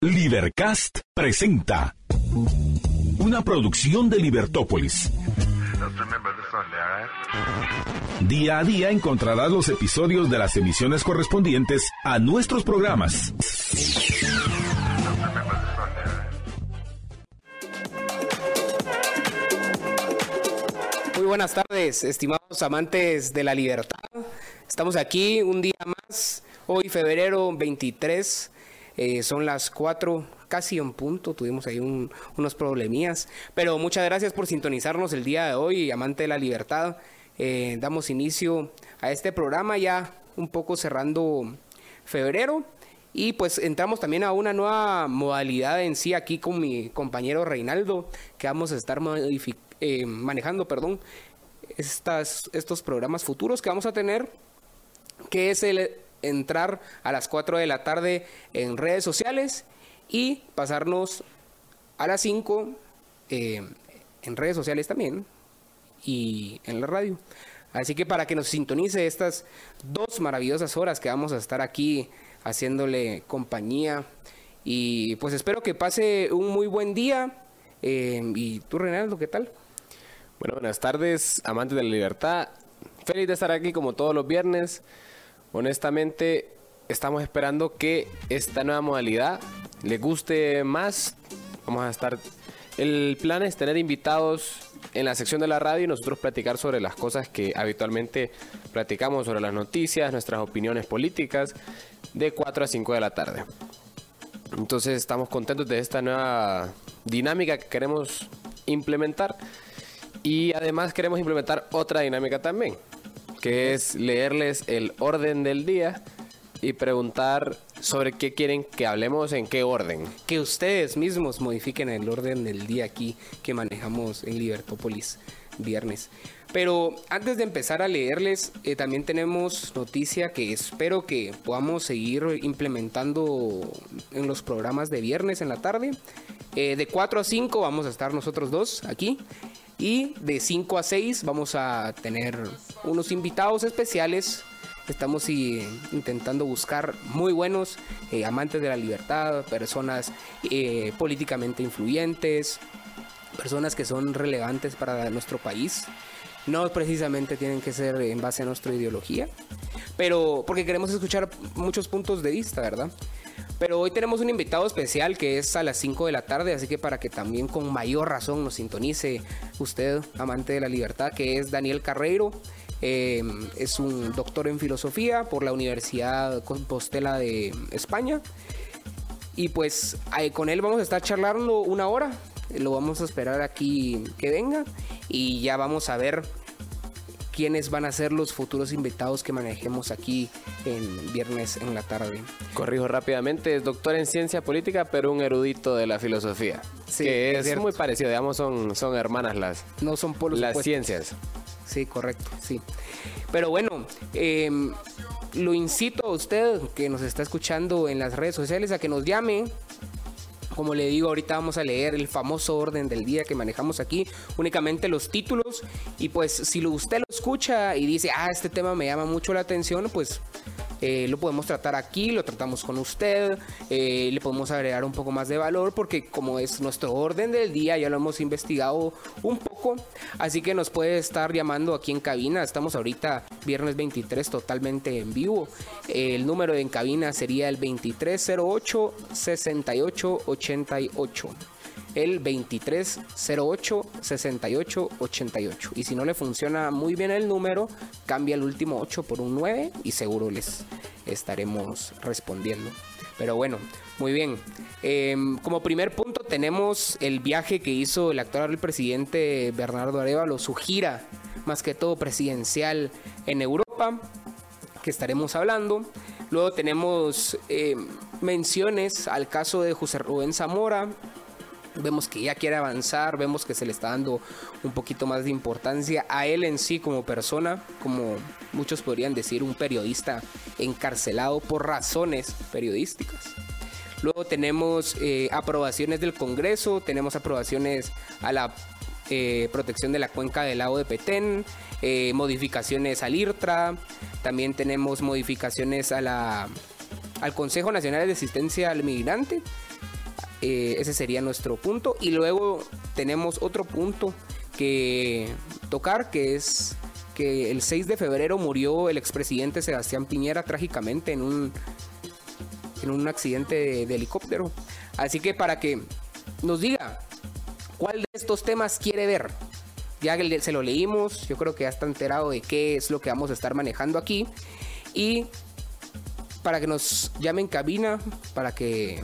Libercast presenta una producción de Libertópolis. Día a día encontrarás los episodios de las emisiones correspondientes a nuestros programas. Muy buenas tardes, estimados amantes de la libertad. Estamos aquí un día más, hoy febrero 23 eh, son las 4, casi en punto. Tuvimos ahí unos problemillas. Pero muchas gracias por sintonizarnos el día de hoy, amante de la libertad. Eh, damos inicio a este programa ya un poco cerrando febrero. Y pues entramos también a una nueva modalidad en sí aquí con mi compañero Reinaldo, que vamos a estar eh, manejando, perdón, estas, estos programas futuros que vamos a tener, que es el entrar a las 4 de la tarde en redes sociales y pasarnos a las 5 eh, en redes sociales también y en la radio. Así que para que nos sintonice estas dos maravillosas horas que vamos a estar aquí haciéndole compañía. Y pues espero que pase un muy buen día. Eh, ¿Y tú, Renaldo, qué tal? Bueno, buenas tardes, amantes de la libertad. Feliz de estar aquí como todos los viernes. Honestamente, estamos esperando que esta nueva modalidad le guste más. Vamos a estar. El plan es tener invitados en la sección de la radio y nosotros platicar sobre las cosas que habitualmente platicamos, sobre las noticias, nuestras opiniones políticas, de 4 a 5 de la tarde. Entonces estamos contentos de esta nueva dinámica que queremos implementar y además queremos implementar otra dinámica también que es leerles el orden del día y preguntar sobre qué quieren que hablemos, en qué orden. Que ustedes mismos modifiquen el orden del día aquí que manejamos en Libertópolis viernes. Pero antes de empezar a leerles, eh, también tenemos noticia que espero que podamos seguir implementando en los programas de viernes en la tarde. Eh, de 4 a 5 vamos a estar nosotros dos aquí. Y de 5 a 6 vamos a tener unos invitados especiales. Estamos intentando buscar muy buenos eh, amantes de la libertad, personas eh, políticamente influyentes, personas que son relevantes para nuestro país. No precisamente tienen que ser en base a nuestra ideología, pero porque queremos escuchar muchos puntos de vista, ¿verdad? Pero hoy tenemos un invitado especial que es a las 5 de la tarde, así que para que también con mayor razón nos sintonice usted, amante de la libertad, que es Daniel Carreiro. Eh, es un doctor en filosofía por la Universidad Compostela de España. Y pues con él vamos a estar charlando una hora. Lo vamos a esperar aquí que venga. Y ya vamos a ver quiénes van a ser los futuros invitados que manejemos aquí en viernes en la tarde. Corrijo rápidamente, es doctor en ciencia política, pero un erudito de la filosofía. Sí, que es, muy parecido, digamos, son, son hermanas las, no son polos las ciencias. Sí, correcto, sí. Pero bueno, em, lo incito a usted que nos está escuchando en las redes sociales a que nos llame como le digo, ahorita vamos a leer el famoso orden del día que manejamos aquí, únicamente los títulos. Y pues si usted lo escucha y dice, ah, este tema me llama mucho la atención, pues eh, lo podemos tratar aquí, lo tratamos con usted, eh, le podemos agregar un poco más de valor porque como es nuestro orden del día, ya lo hemos investigado un poco, así que nos puede estar llamando aquí en cabina, estamos ahorita viernes 23 totalmente en vivo, el número en cabina sería el 2308 6888 el 2308 6888. Y si no le funciona muy bien el número, cambia el último 8 por un 9 y seguro les estaremos respondiendo. Pero bueno, muy bien. Em, como primer punto tenemos el viaje que hizo el actual presidente Bernardo Arevalo, su gira más que todo presidencial en Europa, que estaremos hablando. Luego tenemos em, menciones al caso de José Rubén Zamora, vemos que ya quiere avanzar, vemos que se le está dando un poquito más de importancia a él en sí como persona, como muchos podrían decir, un periodista encarcelado por razones periodísticas. Luego tenemos eh, aprobaciones del Congreso, tenemos aprobaciones a la eh, protección de la cuenca del lago de Petén, eh, modificaciones al IRTRA, también tenemos modificaciones a la, al Consejo Nacional de Asistencia al Migrante Eh, ese sería nuestro punto. Y luego tenemos otro punto que tocar, que es que el 6 de febrero murió el expresidente Sebastián Piñera trágicamente en un, en un accidente de, de helicóptero. Así que para que nos diga cuál de estos temas quiere ver. Ya se lo leímos, yo creo que ya está enterado de qué es lo que vamos a estar manejando aquí. Y para que nos llame en cabina, para que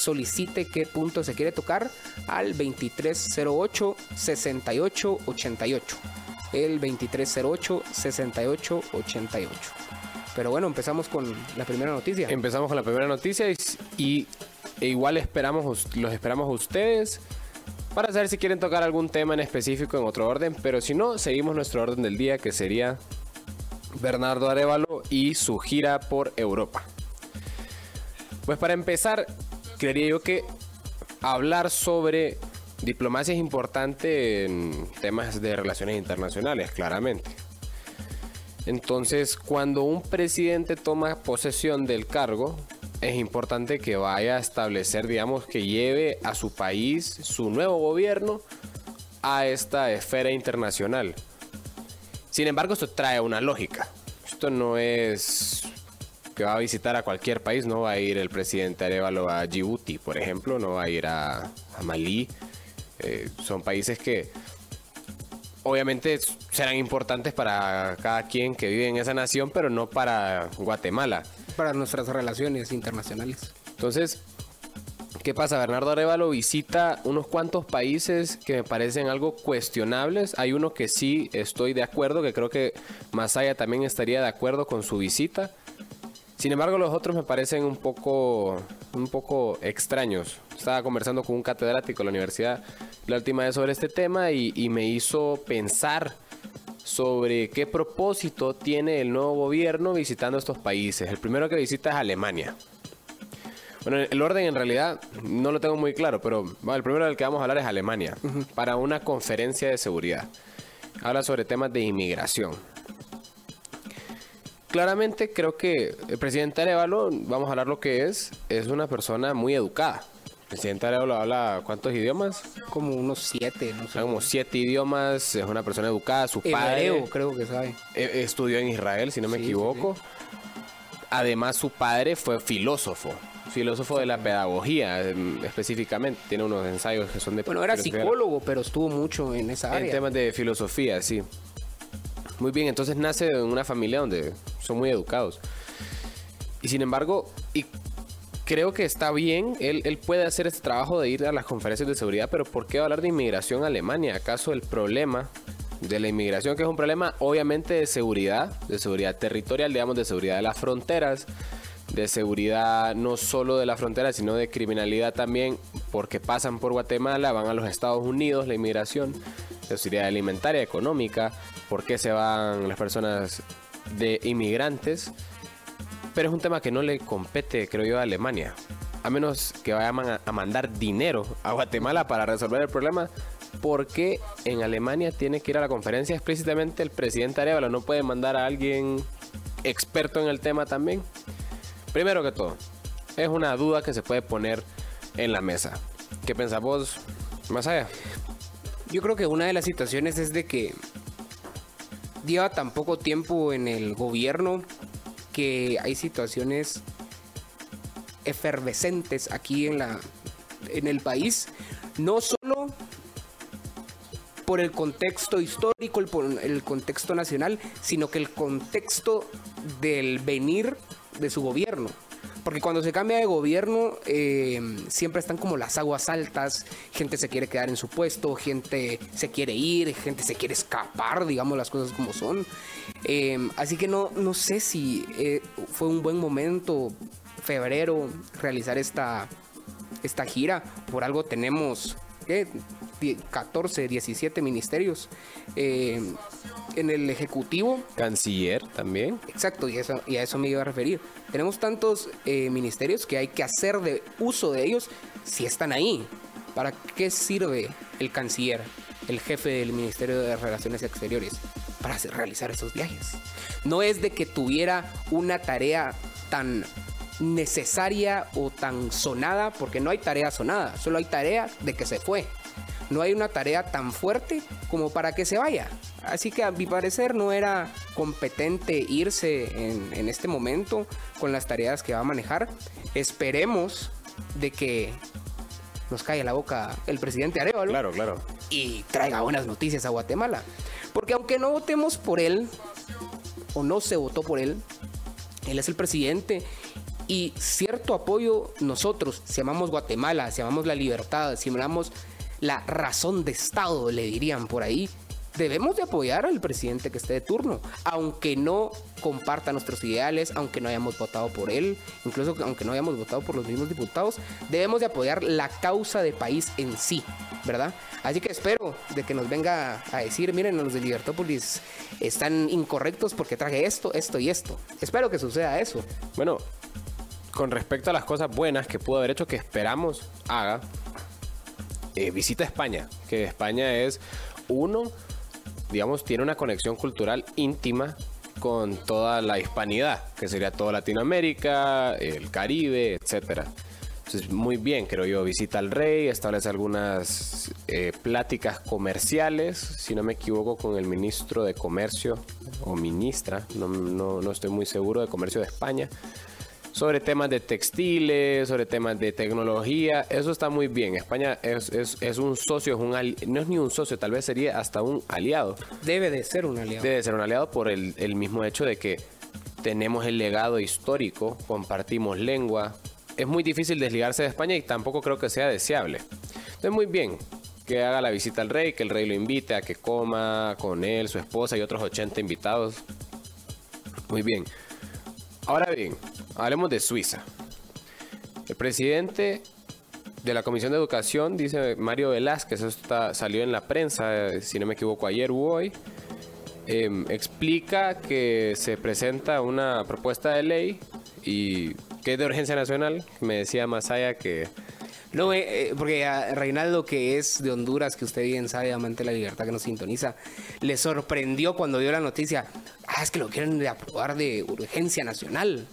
solicite qué punto se quiere tocar al 2308-6888. El 2308-6888. Pero bueno, empezamos con la primera noticia. Empezamos con la primera noticia y, y e igual esperamos, los esperamos a ustedes para saber si quieren tocar algún tema en específico en otro orden, pero si no, seguimos nuestro orden del día que sería Bernardo Arevalo y su gira por Europa. Pues para empezar, creería yo que hablar sobre diplomacia es importante en temas de relaciones internacionales, claramente. Entonces, cuando un presidente toma posesión del cargo, es importante que vaya a establecer, digamos, que lleve a su país, su nuevo gobierno, a esta esfera internacional. Sin embargo, esto trae una lógica. Esto no es que va a visitar a cualquier país, no va a ir el presidente Arevalo a Djibouti, por ejemplo, no va a ir a, Malí. Eh, son países que obviamente serán importantes para cada quien que vive en esa nación, pero no para Guatemala. Para nuestras relaciones internacionales. Entonces, ¿qué pasa? Bernardo Arevalo visita unos cuantos países que me parecen algo cuestionables. Hay uno que sí estoy de acuerdo, que creo que Masaya también estaría de acuerdo con su visita. Sin embargo, los otros me parecen un poco, un poco extraños. Estaba conversando con un catedrático de la universidad la última vez sobre este tema y, me hizo pensar sobre qué propósito tiene el nuevo gobierno visitando estos países. El primero que visita es Alemania. Bueno, el orden en realidad no lo tengo muy claro, pero el primero del que vamos a hablar es Alemania, para una conferencia de seguridad. Habla sobre temas de inmigración. Claramente creo que el presidente Arevalo, vamos a hablar lo que es, es una persona muy educada presidente Arevalo habla cuántos idiomas? Como unos siete, no sé. Como siete idiomas, es una persona educada, su padre... creo que sabe. E, estudió en Israel, si no me equivoco. Además, su padre fue filósofo filósofo de la pedagogía em, específicamente. Tiene unos ensayos que son de... Bueno, era psicólogo, pero estuvo mucho en esa área. En temas de filosofía, sí. Muy bien, entonces nace en una familia donde son muy educados. Y sin embargo, y creo que está bien, él, puede hacer este trabajo de ir a las conferencias de seguridad, pero ¿por qué hablar de inmigración a Alemania? ¿Acaso el problema de la inmigración, que es un problema obviamente de seguridad, de seguridad territorial, digamos, de seguridad de las fronteras, de seguridad no solo de la frontera, sino de criminalidad también, porque pasan por Guatemala, van a los Estados Unidos, la inmigración, de seguridad alimentaria, económica, por qué se van las personas de inmigrantes pero es un tema que no le compete, creo yo, a Alemania. A menos que vayan a mandar dinero a Guatemala para resolver el problema. Porque en Alemania tiene que ir a la conferencia explícitamente el presidente Arevalo. No puede mandar a alguien experto en el tema también. Primero que todo, es una duda que se puede poner en la mesa. ¿Qué pensás vos, más allá? Yo creo que una de las situaciones es de que lleva tan poco tiempo en el gobierno que hay situaciones efervescentes aquí en, la, en el país, no solo por el contexto histórico, por el contexto nacional, sino que el contexto del venir de su gobierno. Porque cuando se cambia de gobierno, eh, siempre están como las aguas altas, gente se quiere quedar en su puesto, gente se quiere ir, gente se quiere escapar, digamos las cosas como son. Eh, así que no, no sé si eh, fue un buen momento, febrero, realizar esta, esta gira. Por algo tenemos, ¿qué? 14, 17 ministerios en el Ejecutivo. Canciller también. Exacto, y, eso, y a eso me iba a referir. Tenemos tantos ministerios que hay que hacer de uso de ellos si están ahí. ¿Para qué sirve el canciller, el jefe del Ministerio de Relaciones Exteriores? para realizar esos viajes. No es de que tuviera una tarea tan necesaria o tan sonada, porque no hay tarea sonada, solo hay tarea de que se fue. No hay una tarea tan fuerte como para que se vaya. Así que a mi parecer no era competente irse en, en este momento con las tareas que va a manejar. Esperemos de que nos caiga la boca el presidente Arevalo. Claro, claro. Y traiga buenas noticias a Guatemala. Porque aunque no votemos por él, o no se votó por él, él es el presidente y cierto apoyo nosotros, si amamos Guatemala, si amamos la libertad, si amamos la razón de Estado, le dirían por ahí, debemos de apoyar al presidente que esté de turno, aunque no comparta nuestros ideales, aunque no hayamos votado por él, incluso aunque no hayamos votado por los mismos diputados, debemos de apoyar la causa de país en sí, ¿verdad? Así que espero de que nos venga a decir, miren, los de Libertópolis están incorrectos porque traje esto, esto y esto. Espero que suceda eso. Bueno, con respecto a las cosas buenas que pudo haber hecho, que esperamos haga, eh, visita España, que España es uno, digamos, tiene una conexión cultural íntima con toda la hispanidad, que sería toda Latinoamérica, el Caribe, etcétera. Entonces, muy bien, creo yo, visita al rey, establece algunas eh, pláticas comerciales, si no me equivoco, con el ministro de Comercio o ministra, no, no, no estoy muy seguro, de Comercio de España sobre temas de textiles, sobre temas de tecnología. Eso está muy bien. España es, es, es un socio, es un no es ni un socio, tal vez sería hasta un aliado. Debe de ser un aliado. Debe de ser un aliado por el, el mismo hecho de que tenemos el legado histórico, compartimos lengua. Es muy difícil desligarse de España y tampoco creo que sea deseable. Entonces, muy bien que haga la visita al rey, que el rey lo invite a que coma con él, su esposa y otros 80 invitados. Muy bien. Ahora bien, hablemos de Suiza. El presidente de la Comisión de Educación, dice Mario Velázquez, eso está, salió en la prensa, si no me equivoco, ayer u hoy, eh, explica que se presenta una propuesta de ley y que es de urgencia nacional. Me decía Masaya que no, eh, porque a Reinaldo, que es de Honduras, que usted bien sabe, amante de la libertad que nos sintoniza, le sorprendió cuando dio la noticia. Ah, es que lo quieren aprobar de urgencia nacional.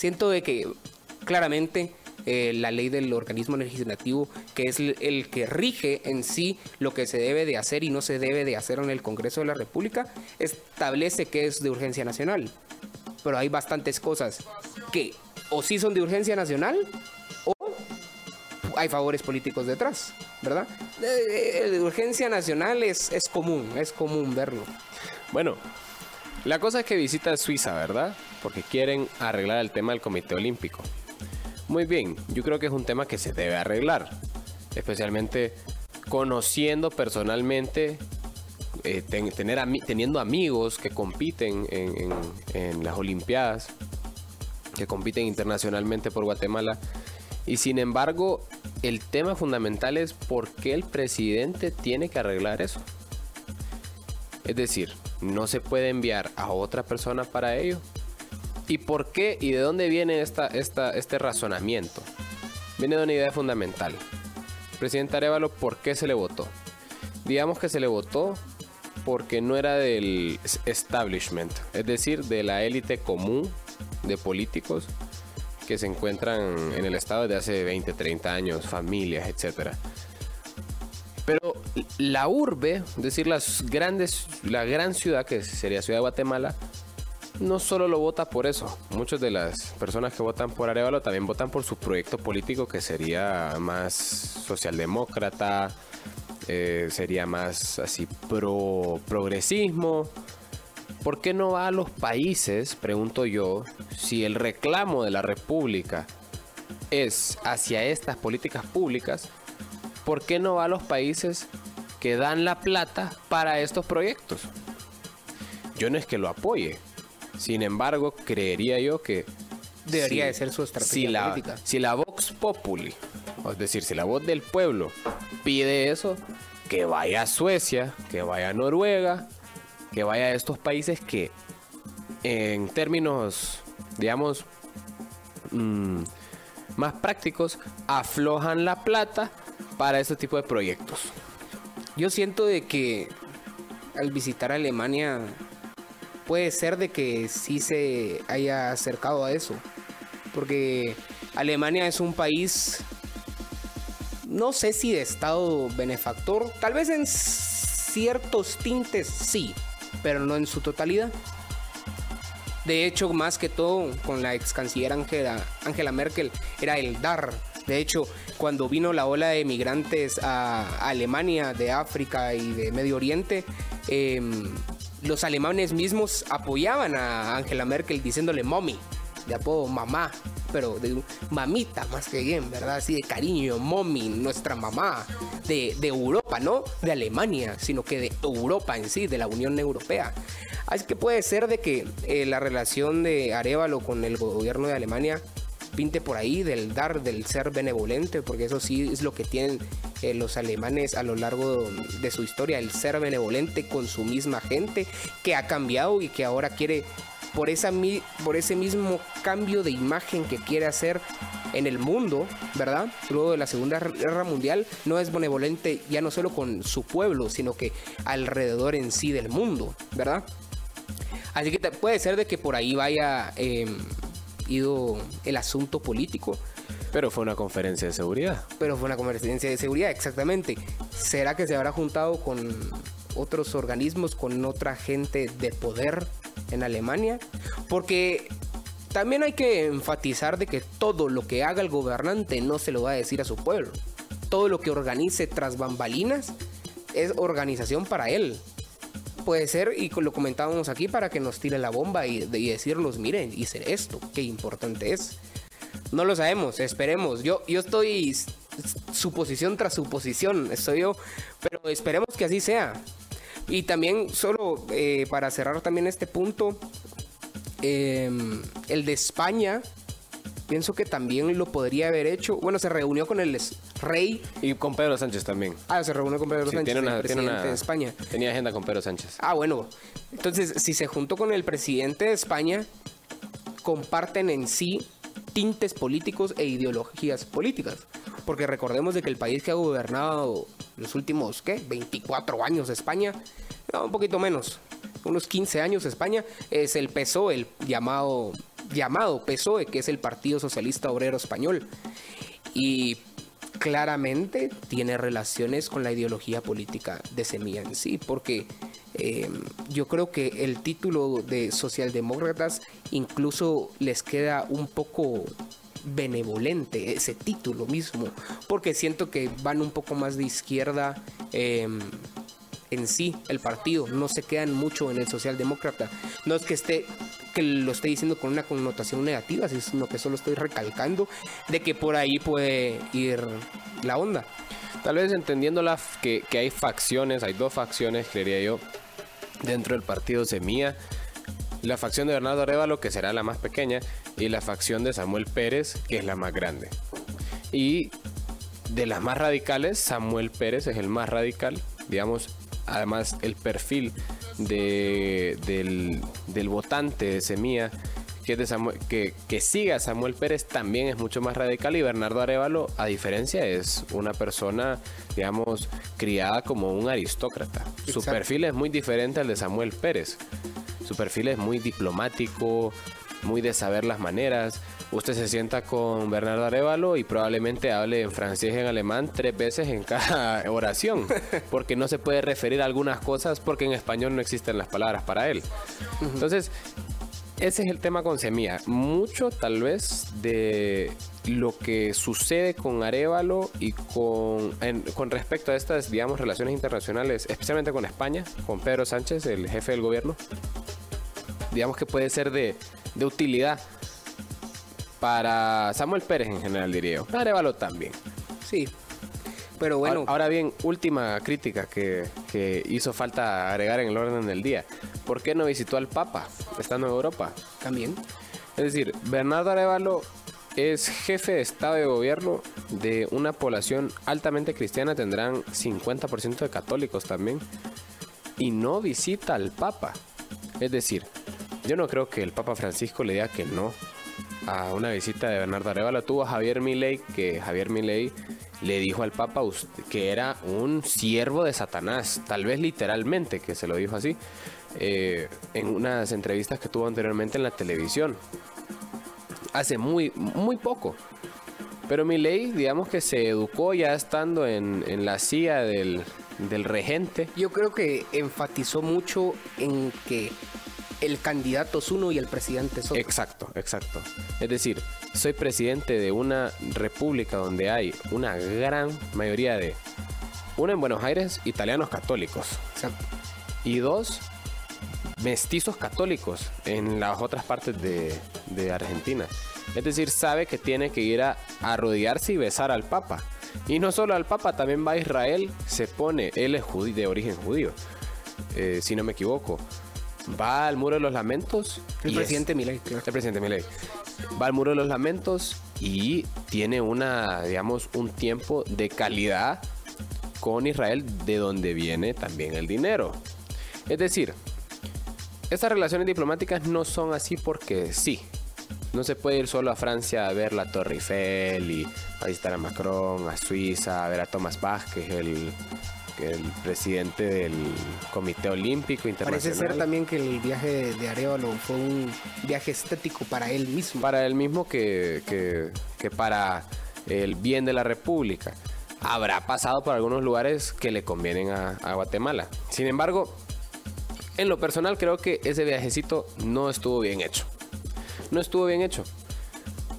Siento de que claramente eh, la ley del organismo legislativo, que es el que rige en sí lo que se debe de hacer y no se debe de hacer en el Congreso de la República, establece que es de urgencia nacional. Pero hay bastantes cosas que o sí son de urgencia nacional hay favores políticos detrás, ¿verdad? De, urgencia nacional es, es común, es común verlo. Bueno, la cosa es que visita Suiza, ¿verdad? Porque quieren arreglar el tema del Comité Olímpico. Muy bien, yo creo que es un tema que se debe arreglar, especialmente conociendo personalmente, eh, tener teniendo amigos que compiten en, en las Olimpiadas, que compiten internacionalmente por Guatemala. Y sin embargo, el tema fundamental es por qué el presidente tiene que arreglar eso. Es decir, no se puede enviar a otra persona para ello. ¿Y por qué y de dónde viene esta, esta, este razonamiento? Viene de una idea fundamental. Presidente Arevalo, ¿por qué se le votó? Digamos que se le votó porque no era del establishment, es decir, de la élite común de políticos que se encuentran en el estado desde hace 20, 30 años, familias, etc. Pero la urbe, es decir, las grandes, la gran ciudad que sería Ciudad de Guatemala, no solo lo vota por eso. Muchas de las personas que votan por Arevalo también votan por su proyecto político que sería más socialdemócrata, eh, sería más así pro progresismo. ¿Por qué no va a los países, pregunto yo, si el reclamo de la República es hacia estas políticas públicas? ¿Por qué no va a los países que dan la plata para estos proyectos? Yo no es que lo apoye, sin embargo, creería yo que debería de ser su estrategia si la, política. Si la Vox Populi, es decir, si la voz del pueblo pide eso, que vaya a Suecia, que vaya a Noruega, que vaya a estos países que en términos, digamos, mmm, más prácticos, aflojan la plata para este tipo de proyectos. Yo siento de que al visitar Alemania puede ser de que sí se haya acercado a eso. porque Alemania es un país, no sé si de Estado benefactor, tal vez en ciertos tintes sí, pero no en su totalidad. De hecho, más que todo, con la ex canciller Angela, Angela Merkel, era el dar. De hecho, cuando vino la ola de migrantes a Alemania, de África y de Medio Oriente, em, los alemanes mismos apoyaban a Angela Merkel diciéndole mommy, de apodo mamá, pero de mamita más que bien, ¿verdad? Así de cariño, mommy, nuestra mamá, de, de Europa, no de Alemania, sino que de Europa en sí, de la Unión Europea. Así que puede ser de que eh, la relación de Arevalo con el gobierno de Alemania pinte por ahí del dar, del ser benevolente, porque eso sí es lo que tienen eh, los alemanes a lo largo de su historia, el ser benevolente con su misma gente, que ha cambiado y que ahora quiere, por, esa, por ese mismo cambio de imagen que quiere hacer en el mundo, ¿verdad? Luego de la Segunda Guerra Mundial, no es benevolente ya no solo con su pueblo, sino que alrededor en sí del mundo, ¿verdad? Así que puede ser de que por ahí vaya em, ido el asunto político. Pero fue una conferencia de seguridad. Pero fue una conferencia de seguridad, exactamente. ¿Será que se habrá juntado con otros organismos, con otra gente de poder en Alemania? Porque también hay que enfatizar de que todo lo que haga el gobernante no se lo va a decir a su pueblo. Todo lo que organice tras bambalinas es organización para él puede ser, y lo comentábamos aquí, para que nos tire la bomba y, decirnos, miren, hice esto, qué importante es. No lo sabemos, esperemos. Yo, yo estoy suposición tras suposición, estoy yo, pero esperemos que así sea. Y también, solo eh, para cerrar también este punto, em, el de España, pienso que también lo podría haber hecho. Bueno, se reunió con el rey. Y con Pedro Sánchez también. Ah, se reunió con Pedro Sánchez, tiene una, presidente de España. Tenía agenda con Pedro Sánchez. Ah, bueno. Entonces, si se juntó con el presidente de España, comparten en sí tintes políticos e ideologías políticas. Porque recordemos de que el país que ha gobernado los últimos, ¿qué? 24 años España, no, un poquito menos, unos 15 años España, es el PSOE, el llamado llamado PSOE, que es el Partido Socialista Obrero Español. Y claramente tiene relaciones con la ideología política de Semilla en sí, porque em, yo creo que el título de socialdemócratas incluso les queda un poco benevolente ese título mismo, porque siento que van un poco más de izquierda. Em, en sí el partido, no se quedan mucho en el socialdemócrata. No es que esté que lo esté diciendo con una connotación negativa, sino que solo estoy recalcando de que por ahí puede ir la onda. Tal vez entendiendo la, que, que hay facciones, hay dos facciones, creería yo, dentro del partido Semilla. La facción de Bernardo Arevalo, que será la más pequeña, y la facción de Samuel Pérez, que es la más grande. Y de las más radicales, Samuel Pérez es el más radical, digamos, además el perfil de, del, votante de Semilla que, que, que, siga a Samuel Pérez también es mucho más radical y Bernardo Arevalo, a diferencia, es una persona, digamos, criada como un aristócrata. Su perfil es muy diferente al de Samuel Pérez. Su perfil es muy diplomático, muy de saber las maneras. Usted se sienta con Bernardo Arevalo y probablemente hable en francés y en alemán tres veces en cada oración, porque no se puede referir a algunas cosas porque en español no existen las palabras para él. Entonces, ese es el tema con Semilla. Mucho tal vez de lo que sucede con Arevalo y con, con respecto a estas, digamos, relaciones internacionales, especialmente con España, con Pedro Sánchez, el jefe del gobierno, digamos que puede ser de de utilidad para Samuel Pérez en general, diría yo. Arevalo también. Sí. Pero bueno. Ahora bien, última crítica que, que, hizo falta agregar en el orden del día. ¿Por qué no visitó al Papa estando en Europa? También. Es decir, Bernardo Arevalo es jefe de Estado de Gobierno de una población altamente cristiana, tendrán 50% de católicos también, y no visita al Papa. Es decir, yo no creo que el Papa Francisco le diga que no a una visita de Bernardo Arevalo. Tuvo a Javier Milei, que Javier Milei le dijo al Papa que era un siervo de Satanás, tal vez literalmente, que se lo dijo así, eh, en unas entrevistas que tuvo anteriormente en la televisión. hace muy, muy poco. Pero Milei, digamos que se educó ya estando en, la del, del regente. Yo creo que enfatizó mucho en que el candidato es uno y el presidente es otro. Exacto, exacto. Es decir, soy presidente de una república donde hay una gran mayoría de, una en Buenos Aires, italianos católicos. Exacto. Y dos, mestizos católicos en las otras partes de, de Argentina. Es decir, sabe que tiene que ir a arrodillarse y besar al Papa. Y no solo al Papa, también va a Israel, se pone, él es judío, de origen judío, eh, si no me equivoco. Va al Muro de los Lamentos. El y presidente es- Milei, claro. el presidente Milei. Va al Muro de los Lamentos y tiene una, digamos, un tiempo de calidad con Israel de donde viene también el dinero. Es decir, estas relaciones diplomáticas no son así porque sí. No se puede ir solo a Francia a ver la Torre Eiffel y a visitar a Macron, a Suiza, a ver a Thomas Bach, que es el, el presidente del Comité Olímpico Internacional. Parece ser también que el viaje de, Arevalo fue un viaje estético para él mismo. para él mismo que, que- que para el bien de la República. Habrá pasado por algunos lugares que le convienen a, a Guatemala. Sin embargo, en lo personal creo que ese viajecito no estuvo bien hecho. No estuvo bien hecho.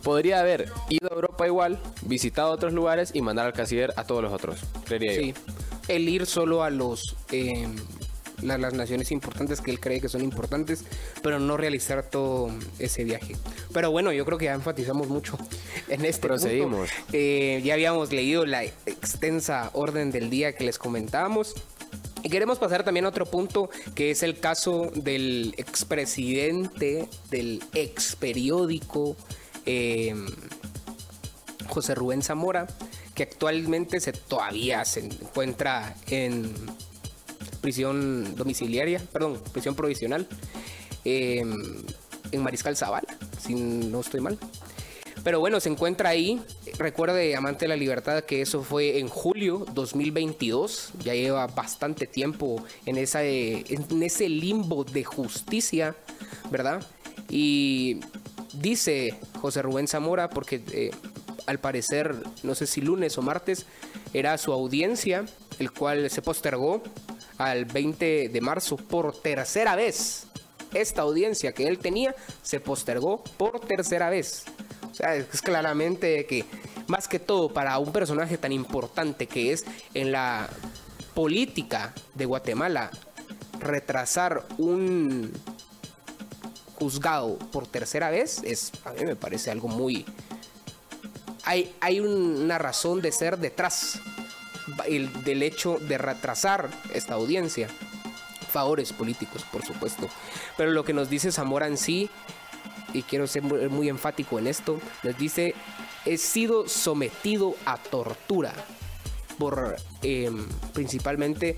Podría haber ido a Europa igual, visitado otros lugares y mandar al canciller a todos los otros. Creería Sí. yo. El ir solo a los eh, la- las naciones importantes que él cree que son importantes, pero no realizar todo ese viaje. Pero bueno, yo creo que ya enfatizamos mucho en este punto. Eh, ya habíamos leído la extensa orden del día que les comentábamos. Y queremos pasar también a otro punto, que es el caso del expresidente del ex periódico eh, José Rubén Zamora, que actualmente se, todavía se encuentra en prisión domiciliaria, perdón, prisión provisional, eh, en Mariscal Zavala, si no estoy mal. Pero bueno, se encuentra ahí. Recuerde, amante de la libertad, que eso fue en julio 2022. Ya lleva bastante tiempo en, esa, en ese limbo de justicia, ¿verdad? Y dice José Rubén Zamora, porque eh, al parecer, no sé si lunes o martes, era su audiencia, el cual se postergó al 20 de marzo por tercera vez. Esta audiencia que él tenía se postergó por tercera vez. O sea, es claramente que, más que todo, para un personaje tan importante que es en la política de Guatemala, retrasar un juzgado por tercera vez, es, a mí me parece algo muy... Hay, hay un- una razón de ser detrás el, del hecho de retrasar esta audiencia. Favores políticos, por supuesto. Pero lo que nos dice Zamora en sí, y quiero ser muy, enfático en esto, nos dice, he sido sometido a tortura por eh, principalmente,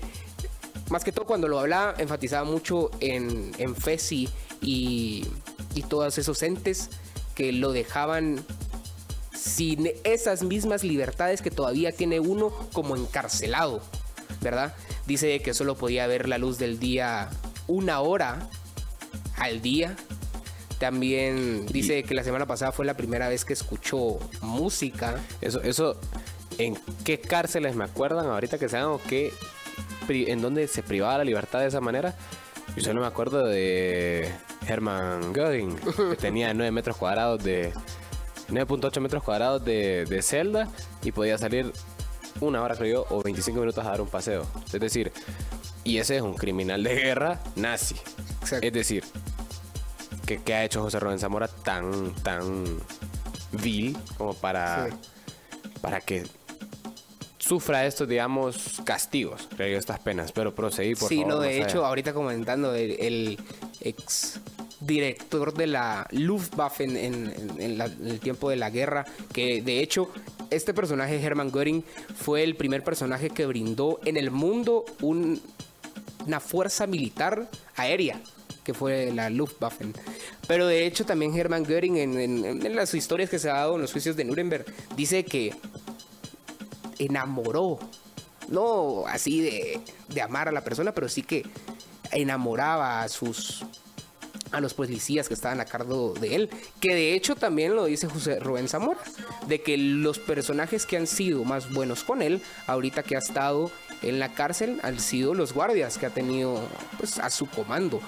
más que todo cuando lo hablaba, enfatizaba mucho en, en FESI y, y todos esos entes que lo dejaban sin esas mismas libertades que todavía tiene uno como encarcelado, ¿verdad? Dice que solo podía ver la luz del día una hora al día. También dice que la semana pasada fue la primera vez que escuchó música. Eso, eso, ¿en qué cárceles me acuerdan ahorita que sean o qué, en dónde se privaba la libertad de esa manera? Yo solo me acuerdo de Hermann Göring, que tenía 9 metros cuadrados de 9.8 metros cuadrados de, de celda y podía salir una hora, creo yo, o 25 minutos a dar un paseo. Es decir, y ese es un criminal de guerra nazi. Exacto. Es decir, ¿qué, qué ha hecho José Rubén Zamora tan, tan vil como para, Sí. para que sufra estos, digamos, castigos, creo yo, estas penas? Pero proseguí, por sí, favor. no, de allá. hecho, ahorita comentando, el, el ex director de la Luftwaffe en, el tiempo de la guerra, que de hecho, este personaje, Hermann Göring, fue el primer personaje que brindó en el mundo un- una fuerza militar aérea que fue la Luftwaffe. Pero de hecho también Hermann Göring en las historias que se ha dado en los juicios de Nuremberg dice que enamoró, no así de, de amar a la persona, pero sí que enamoraba a sus a los policías que estaban a cargo de él, que de hecho también lo dice José Rubén Zamora, de que los personajes que han sido más buenos con él, ahorita que ha estado en la cárcel, han sido los guardias que ha tenido pues, a su comando.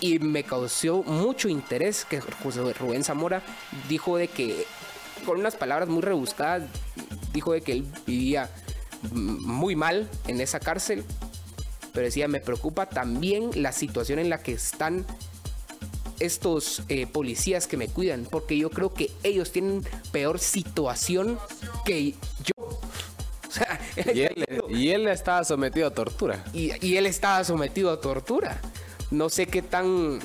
Y me causó mucho interés que José Rubén Zamora dijo de que, con unas palabras muy rebuscadas, dijo de que él vivía muy mal en esa cárcel, pero decía, me preocupa también la situación en la que están estos eh, policías que me cuidan, porque yo creo que ellos tienen peor situación que yo. O sea, y, él, estaba sometido a tortura. Y, él estaba sometido a tortura. No sé qué tan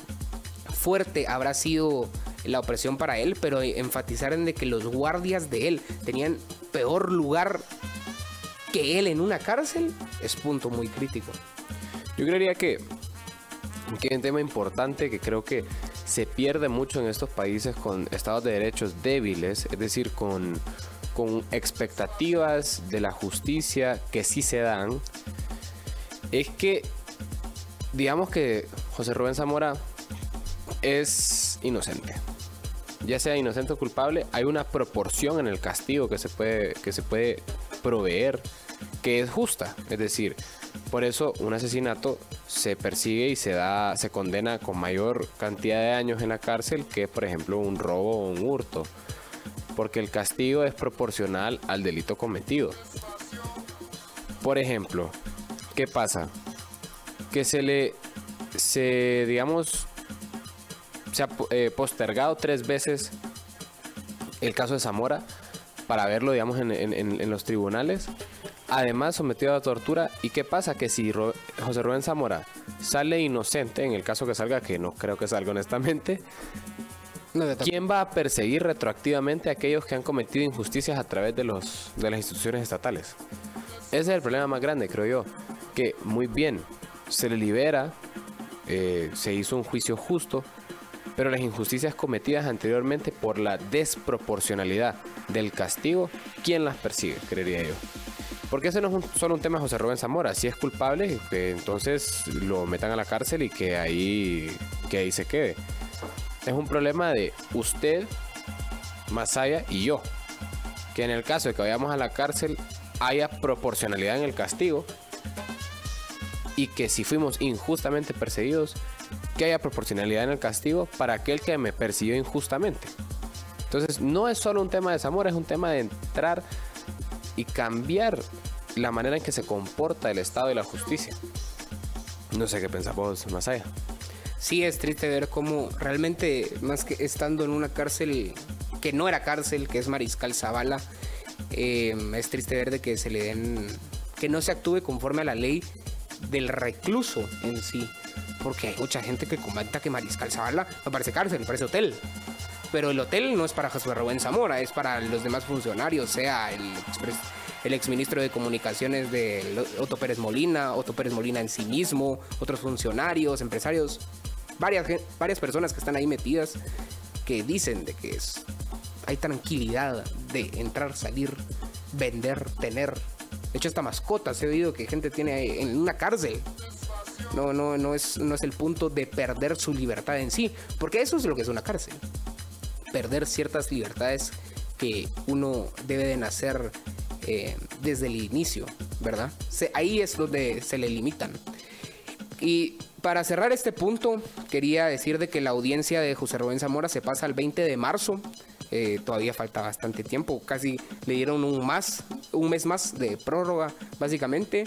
fuerte habrá sido la opresión para él, pero enfatizar en de que los guardias de él tenían peor lugar que él en una cárcel es punto muy crítico. Yo creería que, hay un tema importante que creo que se pierde mucho en estos países con estados de derechos débiles, es decir, con, con expectativas de la justicia que sí se dan, es que digamos que José Rubén Zamora es inocente. Ya sea inocente o culpable, hay una proporción en el castigo que se puede, que se puede proveer que es justa. Es decir, por eso un asesinato se persigue y se da, se condena con mayor cantidad de años en la cárcel que, por ejemplo, un robo o un hurto. Porque el castigo es proporcional al delito cometido. Por ejemplo, ¿qué pasa? Que se le, se, digamos, se ha eh, postergado tres veces el caso de Zamora para verlo, digamos, en los tribunales además sometido a tortura. ¿Y qué pasa? Que si José Rubén Zamora sale inocente, en el caso que salga, que no creo que salga honestamente, ¿quién va a perseguir retroactivamente a aquellos que han cometido injusticias a través de, los, de las instituciones estatales? Ese es el problema más grande, creo yo. Que muy bien, se le libera, eh, se hizo un juicio justo, pero las injusticias cometidas anteriormente por la desproporcionalidad del castigo, ¿quién las persigue? Creería yo. Porque ese no es solo un tema de José Rubén Zamora. Si es culpable, que entonces lo metan a la cárcel y que ahí, que ahí se quede. Es un problema de usted, Masaya y yo. Que en el caso de que vayamos a la cárcel haya proporcionalidad en el castigo. Y que si fuimos injustamente perseguidos, que haya proporcionalidad en el castigo para aquel que me persiguió injustamente. Entonces no es solo un tema de Zamora, es un tema de entrar y cambiar la manera en que se comporta el Estado y la justicia. No sé qué pensamos más allá. Sí, es triste ver cómo realmente, más que estando en una cárcel que no era cárcel, que es Mariscal Zavala, eh, es triste ver de que se le den, que no se actúe conforme a la ley del recluso en sí. Porque hay mucha gente que comenta que Mariscal Zavala no parece cárcel, parece hotel. Pero el hotel no es para Josué Rubén Zamora, es para los demás funcionarios, sea el, el exministro de Comunicaciones de Otto Pérez Molina, Otto Pérez Molina en sí mismo, otros funcionarios, empresarios, varias, varias personas que están ahí metidas que dicen de que es, hay tranquilidad de entrar, salir, vender, tener. De hecho, esta mascota, se ha oído que gente tiene en una cárcel. No, no, no es, no es el punto de perder su libertad en sí, porque eso es lo que es una cárcel perder ciertas libertades que uno debe de nacer eh, desde el inicio, ¿verdad? ahí es donde se le limitan. Y para cerrar este punto, quería decir de que la audiencia de José Rubén Zamora se pasa al 20 de marzo. Eh, todavía falta bastante tiempo, casi le dieron un más, un mes más de prórroga, básicamente.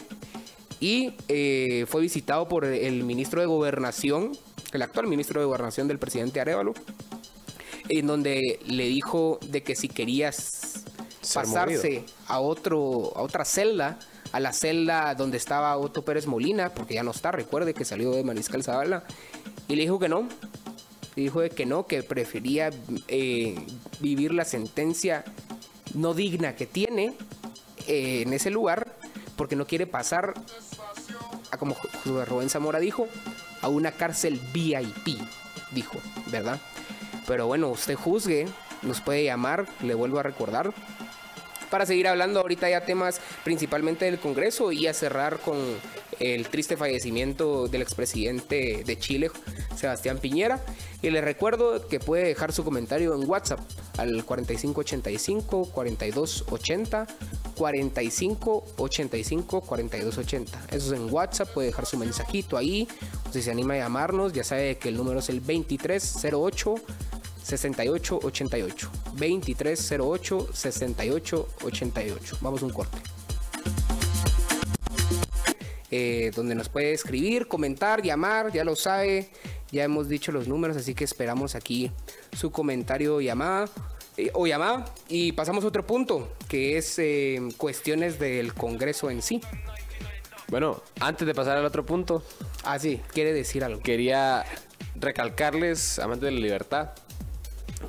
Y eh, fue visitado por el ministro de Gobernación, el actual ministro de Gobernación del presidente Arevalo, en donde le dijo de que si querías pasarse a otro a otra celda, a la celda donde estaba Otto Pérez Molina, porque ya no está, recuerde que salió de Mariscal Zavala, y le dijo que no, le dijo de que no, que prefería eh, vivir la sentencia no digna que tiene eh, en ese lugar, porque no quiere pasar, a como Rubén Zamora dijo, a una cárcel VIP, dijo, ¿verdad? Pero bueno, usted juzgue, nos puede llamar, le vuelvo a recordar, para seguir hablando ahorita ya temas principalmente del Congreso y a cerrar con el triste fallecimiento del expresidente de Chile, Sebastián Piñera. Y les recuerdo que puede dejar su comentario en WhatsApp al 4585 4280 4585 4280. Eso es en WhatsApp, puede dejar su mensajito ahí. Si se anima a llamarnos, ya sabe que el número es el 2308 6888. 2308 6888. Vamos a un corte. Eh, donde nos puede escribir, comentar, llamar, ya lo sabe. Ya hemos dicho los números, así que esperamos aquí su comentario o llamada. Eh, o llamada. Y pasamos a otro punto, que es eh, cuestiones del Congreso en sí. Bueno, antes de pasar al otro punto. Ah, sí, quiere decir algo. Quería recalcarles, amantes de la libertad,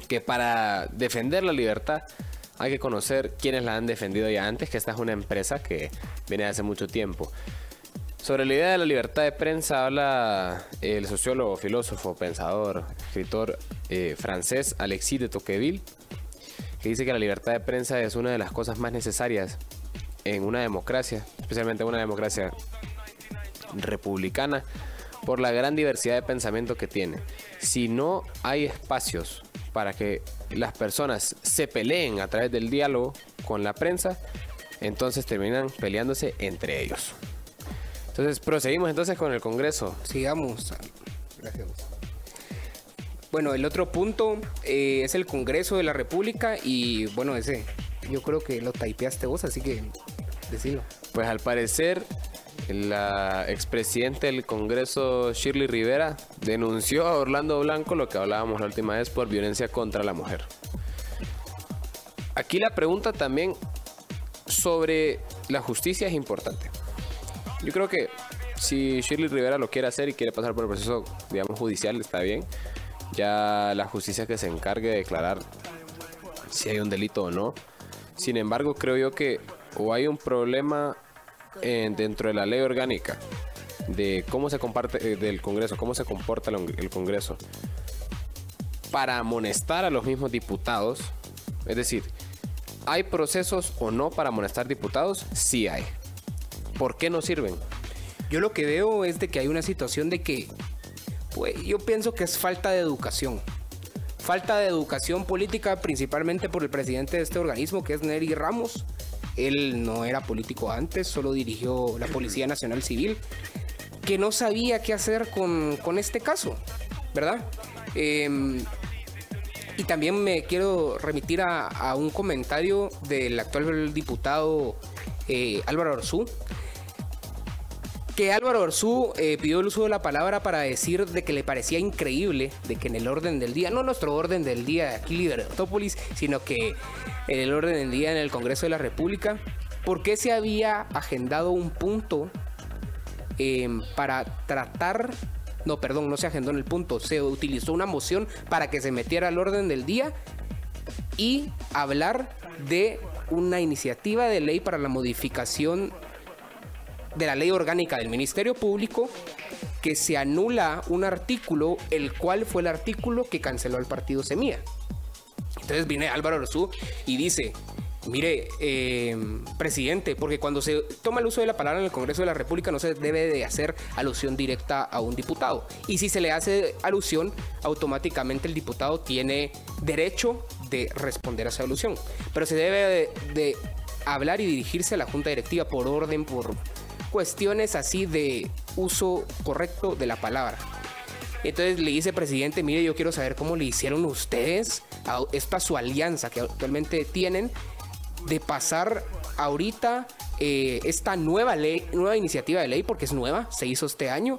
que para defender la libertad hay que conocer quiénes la han defendido ya antes, que esta es una empresa que viene hace mucho tiempo. Sobre la idea de la libertad de prensa habla el sociólogo, filósofo, pensador, escritor eh, francés Alexis de Tocqueville, que dice que la libertad de prensa es una de las cosas más necesarias en una democracia, especialmente en una democracia republicana, por la gran diversidad de pensamiento que tiene. Si no hay espacios para que las personas se peleen a través del diálogo con la prensa, entonces terminan peleándose entre ellos. Entonces, proseguimos entonces con el Congreso. Sigamos. Gracias. Bueno, el otro punto eh, es el Congreso de la República y bueno, ese yo creo que lo typeaste vos, así que decilo. Pues al parecer la expresidenta del Congreso, Shirley Rivera, denunció a Orlando Blanco lo que hablábamos la última vez por violencia contra la mujer. Aquí la pregunta también sobre la justicia es importante. Yo creo que si Shirley Rivera lo quiere hacer y quiere pasar por el proceso, digamos, judicial, está bien. Ya la justicia que se encargue de declarar si hay un delito o no. Sin embargo, creo yo que o hay un problema dentro de la ley orgánica de cómo se comparte eh, del Congreso, cómo se comporta el, Congreso para amonestar a los mismos diputados. Es decir, ¿hay procesos o no para amonestar diputados? Sí hay. ¿Por qué no sirven? Yo lo que veo es de que hay una situación de que, yo pienso que es falta de educación. Falta de educación política principalmente por el presidente de este organismo que es Neri Ramos él no era político antes, solo dirigió la Policía Nacional Civil, que no sabía qué hacer con, este caso, ¿verdad? Em, y también me quiero remitir a, un comentario del actual diputado eh, Álvaro Orsú, Álvaro Orsú eh, pidió el uso de la palabra para decir de que le parecía increíble de que en el orden del día, no nuestro orden del día aquí Libertópolis, sino que en el orden del día en el Congreso de la República, ¿por qué se había agendado un punto em, para tratar, no, perdón, no se agendó en el punto, se utilizó una moción para que se metiera al orden del día y hablar de una iniciativa de ley para la modificación de la ley orgánica del Ministerio Público que se anula un artículo, el cual fue el artículo que canceló el partido Semilla. Entonces viene Álvaro Orsú y dice, mire, eh, presidente, porque cuando se toma el uso de la palabra en el Congreso de la República no se debe de hacer alusión directa a un diputado. Y si se le hace alusión, automáticamente el diputado tiene derecho de responder a esa alusión. Pero se debe de, de hablar y dirigirse a la Junta Directiva por orden, por cuestiones así de uso correcto de la palabra. Entonces le dice, presidente, mire, yo quiero saber cómo le hicieron ustedes a esta su alianza que actualmente tienen de pasar ahorita eh, esta nueva ley, nueva iniciativa de ley, porque es nueva, se hizo este año,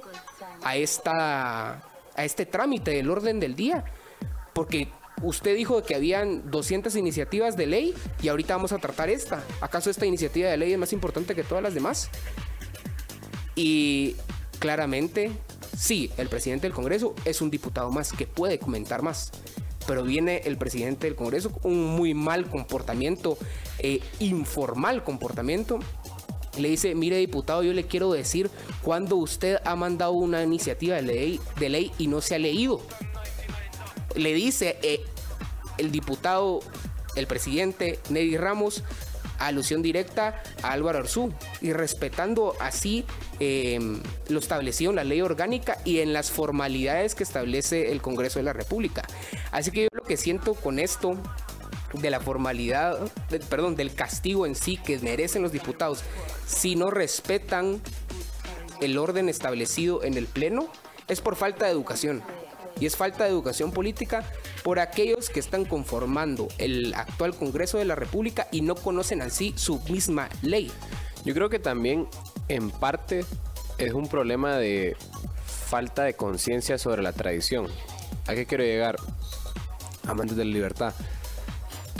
a esta a este trámite del orden del día. Porque usted dijo que habían 200 iniciativas de ley y ahorita vamos a tratar esta. ¿Acaso esta iniciativa de ley es más importante que todas las demás? Y claramente, sí, el presidente del Congreso es un diputado más que puede comentar más. Pero viene el presidente del Congreso con un muy mal comportamiento, eh, informal comportamiento. Le dice, mire diputado, yo le quiero decir cuando usted ha mandado una iniciativa de ley, de ley y no se ha leído. Le dice eh, el diputado, el presidente Neri Ramos, alusión directa a Álvaro Arzú y respetando así eh, lo establecido en la ley orgánica y en las formalidades que establece el Congreso de la República. Así que yo lo que siento con esto de la formalidad, perdón, del castigo en sí que merecen los diputados si no respetan el orden establecido en el Pleno, es por falta de educación. Y es falta de educación política por aquellos que están conformando el actual Congreso de la República y no conocen así su misma ley. Yo creo que también en parte es un problema de falta de conciencia sobre la tradición. ¿A qué quiero llegar? Amantes de la libertad.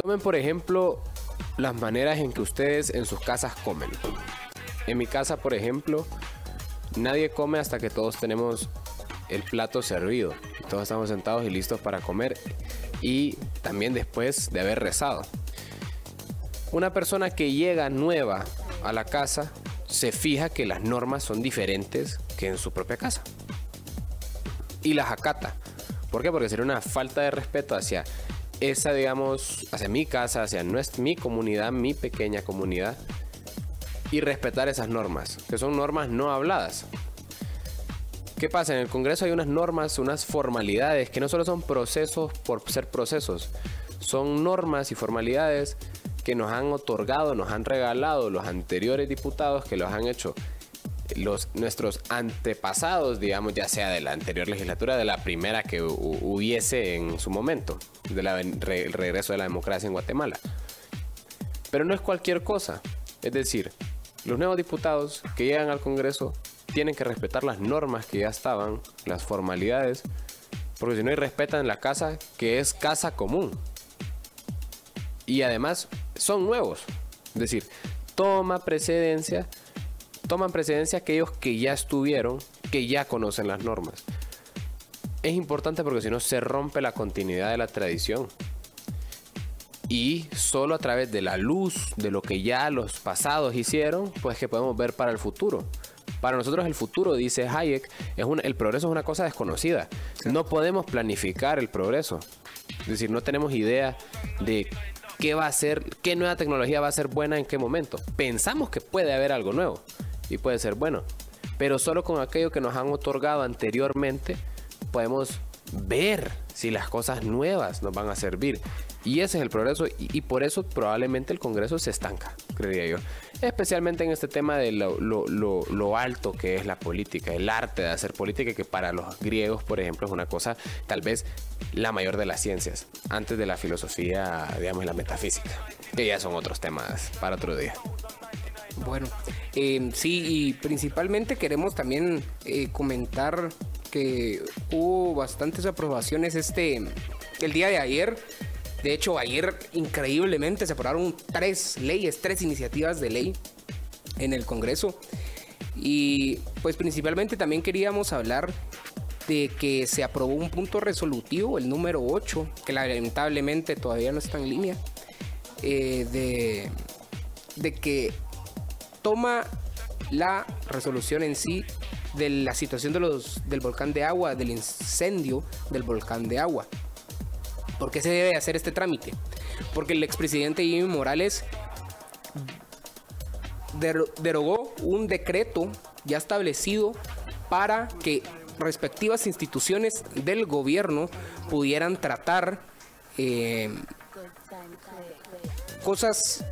Tomen por ejemplo las maneras en que ustedes en sus casas comen. En mi casa, por ejemplo, nadie come hasta que todos tenemos el plato servido. Todos estamos sentados y listos para comer y también después de haber rezado. Una persona que llega nueva a la casa se fija que las normas son diferentes que en su propia casa y las acata. ¿Por qué? Porque sería una falta de respeto hacia esa, digamos, hacia mi casa, hacia nuestra, mi comunidad, mi pequeña comunidad y respetar esas normas, que son normas no habladas. ¿Qué pasa? En el Congreso hay unas normas, unas formalidades que no solo son procesos por ser procesos, son normas y formalidades que nos han otorgado, nos han regalado los anteriores diputados que los han hecho los, nuestros antepasados, digamos, ya sea de la anterior legislatura, de la primera que hubiese en su momento, del regreso de la democracia en Guatemala. Pero no es cualquier cosa. Es decir, los nuevos diputados que llegan al Congreso tienen que respetar las normas que ya estaban, las formalidades, porque si no, respetan la casa que es casa común. Y además son nuevos. Es decir, toma precedencia, toman precedencia aquellos que ya estuvieron, que ya conocen las normas. Es importante porque si no se rompe la continuidad de la tradición. Y solo a través de la luz de lo que ya los pasados hicieron, pues que podemos ver para el futuro. Para nosotros el futuro, dice Hayek, es el progreso es una cosa desconocida. No podemos planificar el progreso. Es decir, no tenemos idea de qué va a ser, qué nueva tecnología va a ser buena en qué momento. Pensamos que puede haber algo nuevo y puede ser bueno, pero solo con aquello que nos han otorgado anteriormente podemos ver si las cosas nuevas nos van a servir. Y ese es el progreso y, por eso probablemente el Congreso se estanca, creería yo. Especialmente en este tema de lo, alto que es la política, el arte de hacer política, que para los griegos, por ejemplo, es una cosa tal vez la mayor de las ciencias, antes de la filosofía, digamos, la metafísica, que ya son otros temas para otro día. Bueno, eh, sí, y principalmente queremos también eh, comentar que hubo bastantes aprobaciones este el día de ayer de hecho, ayer increíblemente se aprobaron tres leyes, tres iniciativas de ley en el Congreso. Y pues principalmente también queríamos hablar de que se aprobó un punto resolutivo, el número 8, que lamentablemente todavía no está en línea, eh, de, de que toma la resolución en sí de la situación de los, del volcán de agua, del incendio del volcán de agua. ¿Por qué se debe hacer este trámite? Porque el expresidente Jimmy Morales derogó un decreto ya establecido para que respectivas instituciones del gobierno pudieran tratar eh, cosas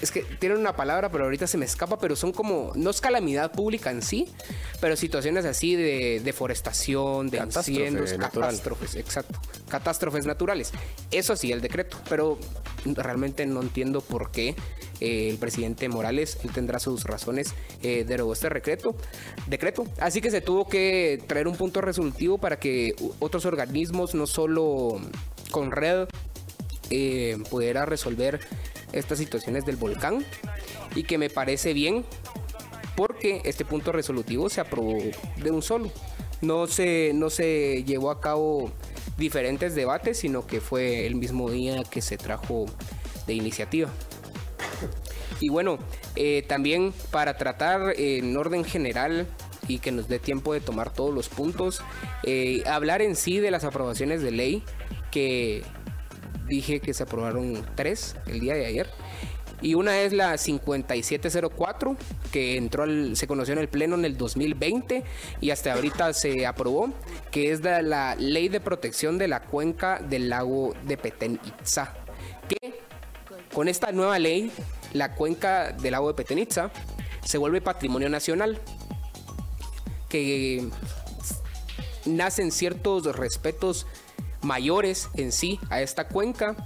es que tienen una palabra, pero ahorita se me escapa, pero son como, no es calamidad pública en sí, pero situaciones así de deforestación, de incendios, catástrofes, exacto, catástrofes naturales. Eso sí, el decreto, pero realmente no entiendo por qué eh, el presidente Morales él tendrá sus razones eh, derogó este decreto, decreto. Así que se tuvo que traer un punto resolutivo para que otros organismos, no solo con red, eh, pudiera resolver estas situaciones del volcán y que me parece bien porque este punto resolutivo se aprobó de un solo. No se, no se llevó a cabo diferentes debates, sino que fue el mismo día que se trajo de iniciativa. Y bueno, eh, también para tratar en orden general y que nos dé tiempo de tomar todos los puntos, eh, hablar en sí de las aprobaciones de ley que dije que se aprobaron tres el día de ayer. Y una es la 5704, que entró al, se conoció en el Pleno en el 2020 y hasta ahorita se aprobó, que es la, la Ley de Protección de la Cuenca del Lago de Petén Itzá. Que con esta nueva ley, la cuenca del lago de Petén Itzá se vuelve patrimonio nacional. Que nacen ciertos respetos mayores en sí a esta cuenca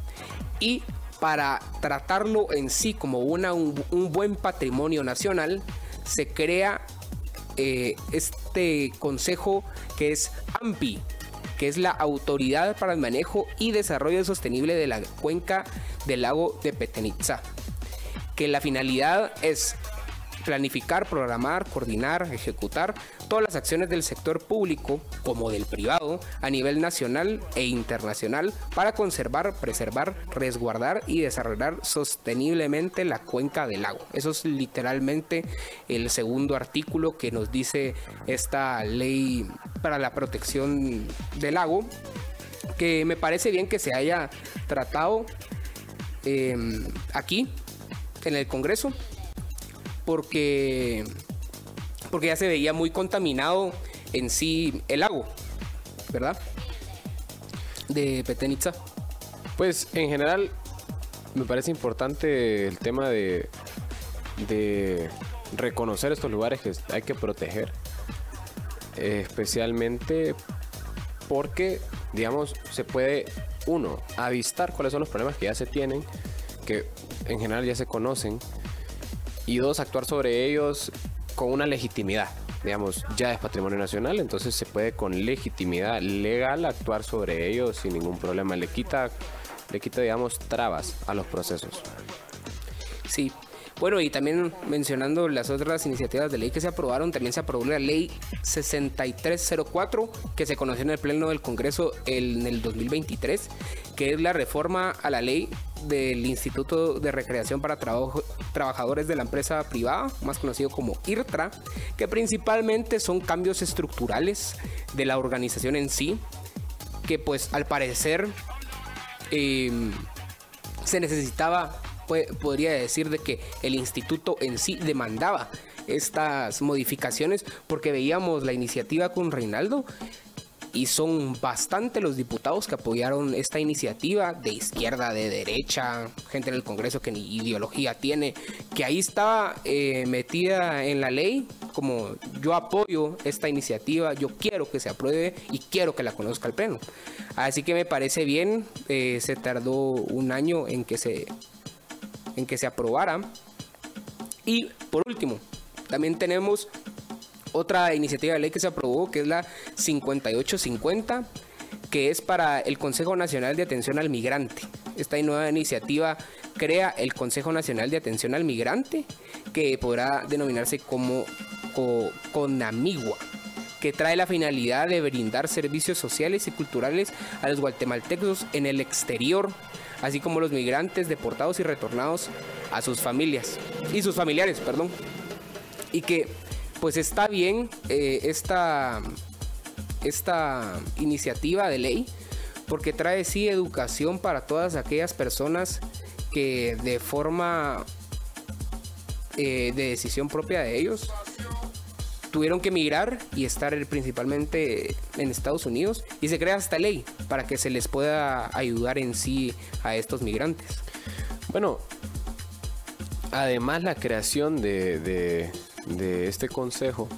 y para tratarlo en sí como una, un, buen patrimonio nacional, se crea eh, este consejo que es AMPI, que es la Autoridad para el Manejo y Desarrollo Sostenible de la Cuenca del Lago de Petenitza, que la finalidad es planificar, programar, coordinar, ejecutar todas las acciones del sector público como del privado a nivel nacional e internacional para conservar, preservar, resguardar y desarrollar sosteniblemente la cuenca del lago. Eso es literalmente el segundo artículo que nos dice esta ley para la protección del lago, que me parece bien que se haya tratado em, aquí en el Congreso porque, porque ya se veía muy contaminado en sí el lago, ¿verdad? De Petenitza. Pues en general me parece importante el tema de reconocer estos lugares que hay que proteger. Especialmente porque, digamos, se puede, uno, avistar cuáles son los problemas que ya se tienen, que en general ya se conocen, y dos, actuar sobre ellos con una legitimidad. Digamos, ya es patrimonio nacional, entonces se puede con legitimidad legal actuar sobre ellos sin ningún problema. Le quita, le quita digamos, trabas a los procesos. Sí, bueno, y también mencionando las otras iniciativas de ley que se aprobaron, también se aprobó la ley 6304, que se conoció en el Pleno del Congreso en el 2023, que es la reforma a la ley del Instituto de Recreación para Trabajadores de la Empresa Privada, más conocido como IRTRA, que principalmente son cambios estructurales de la organización en sí, que pues al parecer em, se necesitaba podría decir de que el instituto en sí demandaba estas modificaciones porque veíamos la iniciativa con Reinaldo y son bastante los diputados que apoyaron esta iniciativa de izquierda, de derecha, gente en el Congreso que ni ideología tiene, que ahí estaba eh, metida en la ley como yo apoyo esta iniciativa, yo quiero que se apruebe y quiero que la conozca el Pleno. Así que me parece bien, eh, se tardó un año en que se en que se aprobara. Y por último, también tenemos otra iniciativa de ley que se aprobó, que es la 5850, que es para el Consejo Nacional de Atención al Migrante. Esta nueva iniciativa crea el Consejo Nacional de Atención al Migrante, que podrá denominarse como CONAMIGUA que trae la finalidad de brindar servicios sociales y culturales a los guatemaltecos en el exterior así como los migrantes deportados y retornados a sus familias y sus familiares, perdón. Y que pues está bien eh, esta, esta iniciativa de ley porque trae sí educación para todas aquellas personas que de forma eh, de decisión propia de ellos tuvieron que emigrar y estar principalmente en Estados Unidos y se crea esta ley para que se les pueda ayudar en sí a estos migrantes. Bueno, además la creación de, de este consejo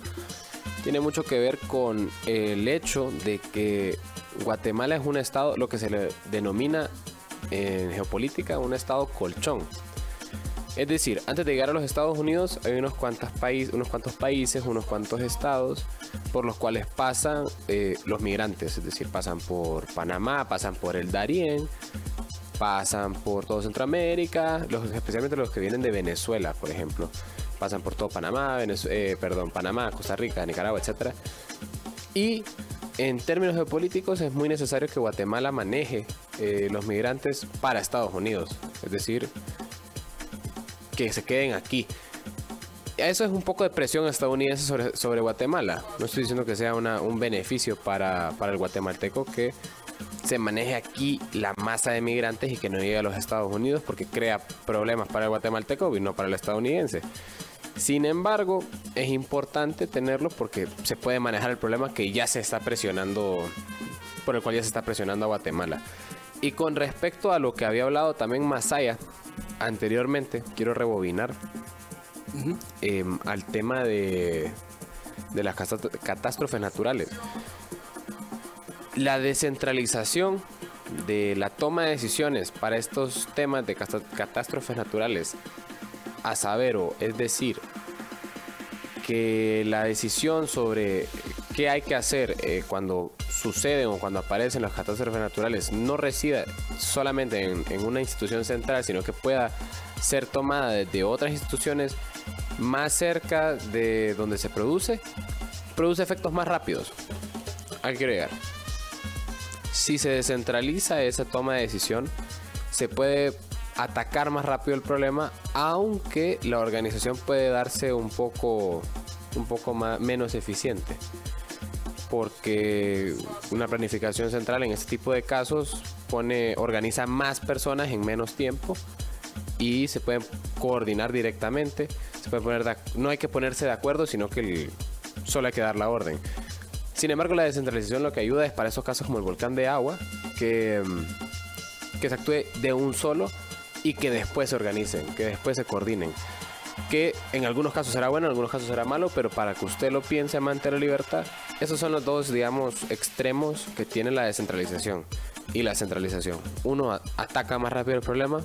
tiene mucho que ver con el hecho de que Guatemala es un estado, lo que se le denomina en geopolítica, un estado colchón. Es decir, antes de llegar a los Estados Unidos hay unos, cuantos unos cuantos países, unos cuantos estados por los cuales pasan eh, los migrantes. Es decir, pasan por Panamá, pasan por el Darién, pasan por todo Centroamérica, especialmente los que vienen de Venezuela, por ejemplo. Pasan por todo Panamá, eh, perdón, Panamá, Costa Rica, Nicaragua, etc. Y en términos geopolíticos es muy necesario que Guatemala maneje eh, los migrantes para Estados Unidos. Es decir, que se queden aquí. Eso es un poco de presión estadounidense sobre, Guatemala. No estoy diciendo que sea un beneficio para, para, el guatemalteco que se maneje aquí la masa de migrantes y que no llegue a los Estados Unidos porque crea problemas para el guatemalteco y no para el estadounidense. Sin embargo, es importante tenerlo porque se puede manejar el problema que ya se está presionando, por el cual ya se está presionando a Guatemala. Y con respecto a lo que había hablado también Masaya anteriormente, quiero rebobinar em, al tema de, de las catástrofes naturales. La descentralización de la toma de decisiones para estos temas de catástrofes naturales a saber, o es decir, que la decisión sobre qué hay que hacer eh, cuando suceden o cuando aparecen las catástrofes naturales no resida solamente en, una institución central, sino que pueda ser tomada desde otras instituciones más cerca de donde se produce, produce efectos más rápidos. Agregar. Si se descentraliza esa toma de decisión, se puede atacar más rápido el problema, aunque la organización puede darse un poco, un poco más, menos eficiente. Porque una planificación central en este tipo de casos pone, organiza más personas en menos tiempo y se pueden coordinar directamente. Se puede poner no hay que ponerse de acuerdo, sino que solo hay que dar la orden. Sin embargo, la descentralización lo que ayuda es para esos casos como el volcán de agua, que, que se actúe de un solo y que después se organicen, que después se coordinen. Que en algunos casos será bueno, en algunos casos será malo, pero para que usted lo piense amante de la libertad, esos son los dos, digamos, extremos que tiene la descentralización y la centralización. Uno ataca más rápido el problema,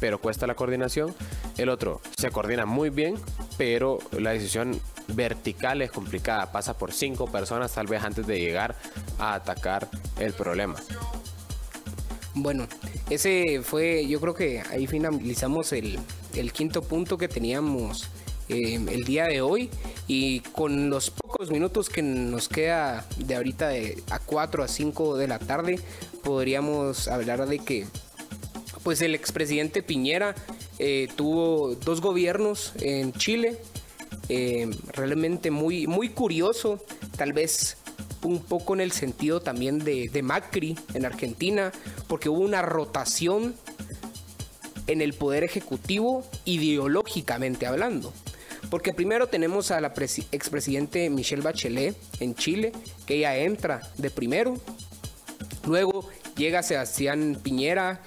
pero cuesta la coordinación. El otro se coordina muy bien, pero la decisión vertical es complicada. Pasa por cinco personas tal vez antes de llegar a atacar el problema. Bueno, ese fue, yo creo que ahí finalizamos el, quinto punto que teníamos eh, el día de hoy. Y con los pocos minutos que nos queda de ahorita de a 4 a 5 de la tarde podríamos hablar de que pues el expresidente Piñera eh, tuvo dos gobiernos en Chile eh, realmente muy muy curioso. Tal vez un poco en el sentido también de, Macri en Argentina, porque hubo una rotación en el poder ejecutivo ideológicamente hablando. Porque primero tenemos a la expresidente Michelle Bachelet en Chile, que ella entra de primero. Luego llega Sebastián Piñera,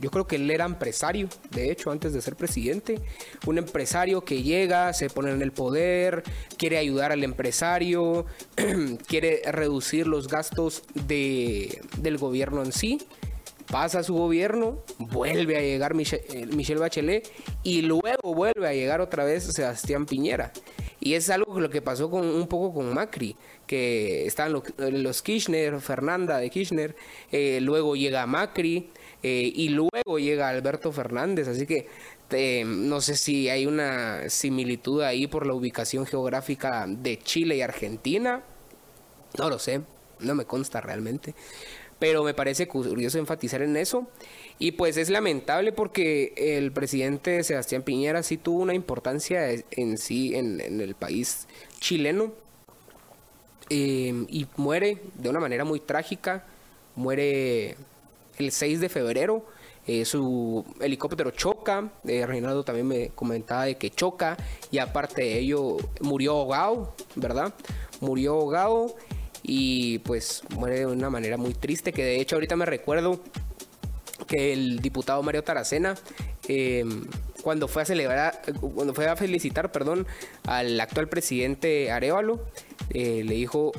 yo creo que él era empresario, de hecho, antes de ser presidente, un empresario que llega, se pone en el poder, quiere ayudar al empresario, quiere reducir los gastos de, del gobierno en sí. Pasa su gobierno, vuelve a llegar eh, Michelle Bachelet y luego vuelve a llegar otra vez Sebastián Piñera. Y es algo lo que pasó con, un poco con Macri, que estaban los, Kirchner, Fernanda de Kirchner, eh, luego llega Macri, eh, y luego llega Alberto Fernández, así que no sé si hay una similitud ahí por la ubicación geográfica de Chile y Argentina, no lo sé, no me consta realmente, pero me parece curioso enfatizar en eso. Y pues es lamentable porque el presidente Sebastián Piñera sí tuvo una importancia en sí en, el país chileno eh, y muere de una manera muy trágica, muere el 6 de febrero. Eh, su helicóptero choca, eh, Reinaldo también me comentaba de que choca y aparte de ello murió ahogado, ¿verdad? Murió ahogado y pues muere de una manera muy triste que de hecho ahorita me recuerdo que el diputado Mario Taracena em, cuando fue a celebrar, cuando fue a felicitar, perdón, al actual presidente Arevalo, eh, le dijo,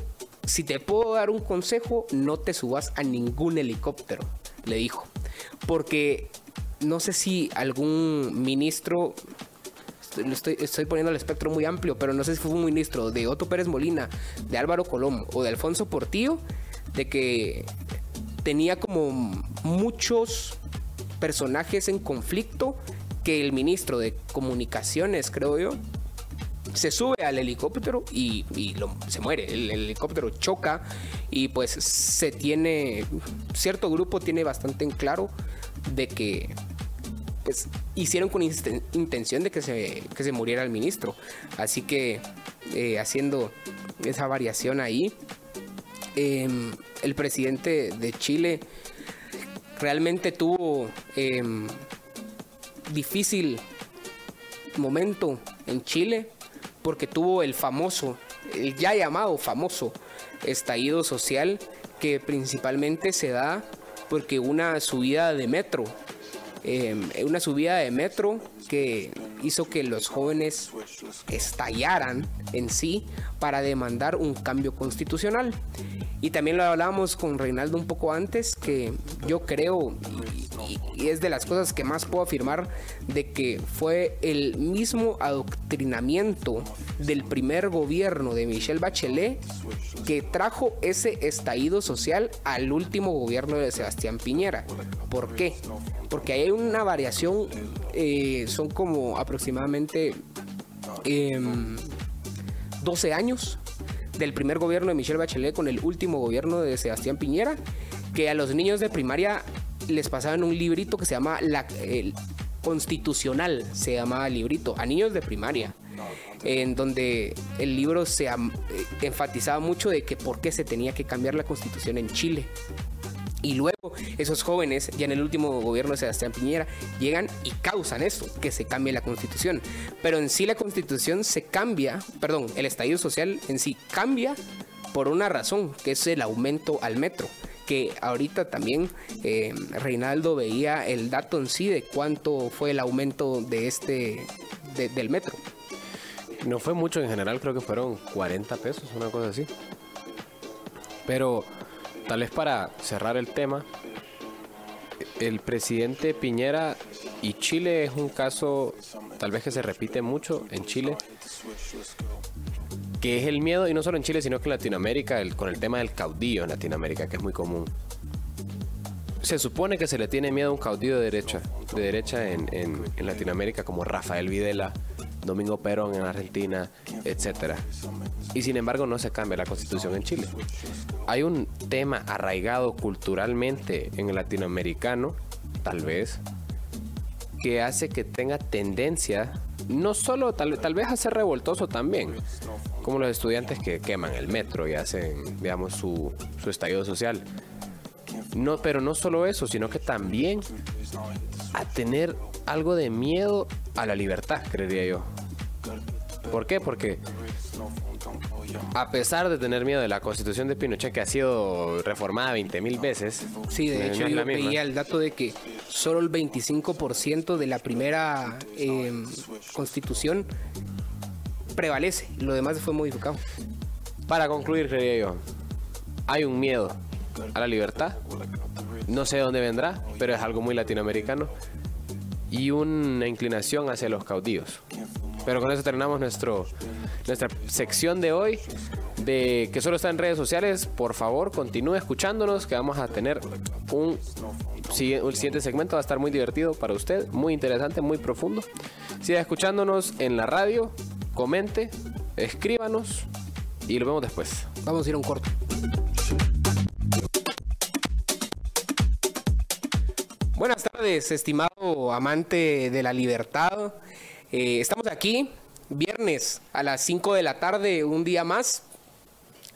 si te puedo dar un consejo, no te subas a ningún helicóptero le dijo. Porque no sé si algún ministro, estoy, poniendo el espectro muy amplio, pero no sé si fue un ministro de Otto Pérez Molina, de Álvaro Colom o de Alfonso Portillo, de que tenía como muchos personajes en conflicto que el ministro de comunicaciones, creo yo, se sube al helicóptero y, se muere. El, helicóptero choca y pues se tiene, cierto grupo tiene bastante en claro de que pues hicieron con intención de que se, que se muriera el ministro. Así que eh, haciendo esa variación ahí, em, el presidente de Chile realmente tuvo em, difícil momento en Chile porque tuvo el famoso, el ya llamado famoso estallido social que principalmente se da porque una subida de metro, em, una subida de metro que hizo que los jóvenes estallaran en sí para demandar un cambio constitucional. Y también lo hablábamos con Reinaldo un poco antes, que yo creo, y, es de las cosas que más puedo afirmar, de que fue el mismo adoctrinamiento del primer gobierno de Michelle Bachelet que trajo ese estallido social al último gobierno de Sebastián Piñera. ¿Por qué? Porque hay una variación, eh, son como aproximadamente 12 em, años del primer gobierno de Michelle Bachelet con el último gobierno de Sebastián Piñera, que a los niños de primaria les pasaban un librito que se llama la, constitucional, se llamaba librito, a niños de primaria, en donde el libro se eh, enfatizaba mucho de que por qué se tenía que cambiar la constitución en Chile. Y luego esos jóvenes, ya en el último gobierno de Sebastián Piñera, llegan y causan esto, que se cambie la constitución. Pero en sí la constitución se cambia, perdón, el estallido social en sí cambia por una razón, que es el aumento al metro que ahorita también eh, Reinaldo veía el dato en sí de cuánto fue el aumento de este del metro. No fue mucho en general, creo que fueron 40 pesos, una cosa así. Pero tal vez para cerrar el tema, el presidente Piñera y Chile es un caso tal vez que se repite mucho en Chile, que es el miedo, y no solo en Chile, sino que en Latinoamérica, con el tema del caudillo en Latinoamérica, que es muy común. Se supone que se le tiene miedo a un caudillo de derecha, de derecha en, en Latinoamérica, como Rafael Videla, Domingo Perón en Argentina, etc. Y sin embargo no se cambia la constitución en Chile. Hay un tema arraigado culturalmente en el latinoamericano, tal vez, que hace que tenga tendencia, no solo tal, vez a ser revoltoso también, como los estudiantes que queman el metro y hacen, digamos, su, su estallido social. No, pero no solo eso, sino que también a tener algo de miedo a la libertad, creería yo. ¿Por qué? Porque a pesar de tener miedo de la constitución de Pinochet, que ha sido reformada 20 mil veces. Sí, de hecho, yo veía el dato de que solo el 25% de la primera em, constitución prevalece, lo demás fue modificado. Para concluir, creería yo, hay un miedo a la libertad. No sé dónde vendrá, pero es algo muy latinoamericano y una inclinación hacia los caudillos. Pero con eso terminamos nuestro, nuestra sección de hoy de que solo está en redes sociales. Por favor, continúe escuchándonos que vamos a tener un, un siguiente segmento. Va a estar muy divertido para usted, muy interesante, muy profundo. Siga escuchándonos en la radio, comente, escríbanos y lo vemos después. Vamos a ir a un corto. Buenas tardes, estimado amante de la libertad. Eh, estamos aquí, viernes a las 5 de la tarde, un día más.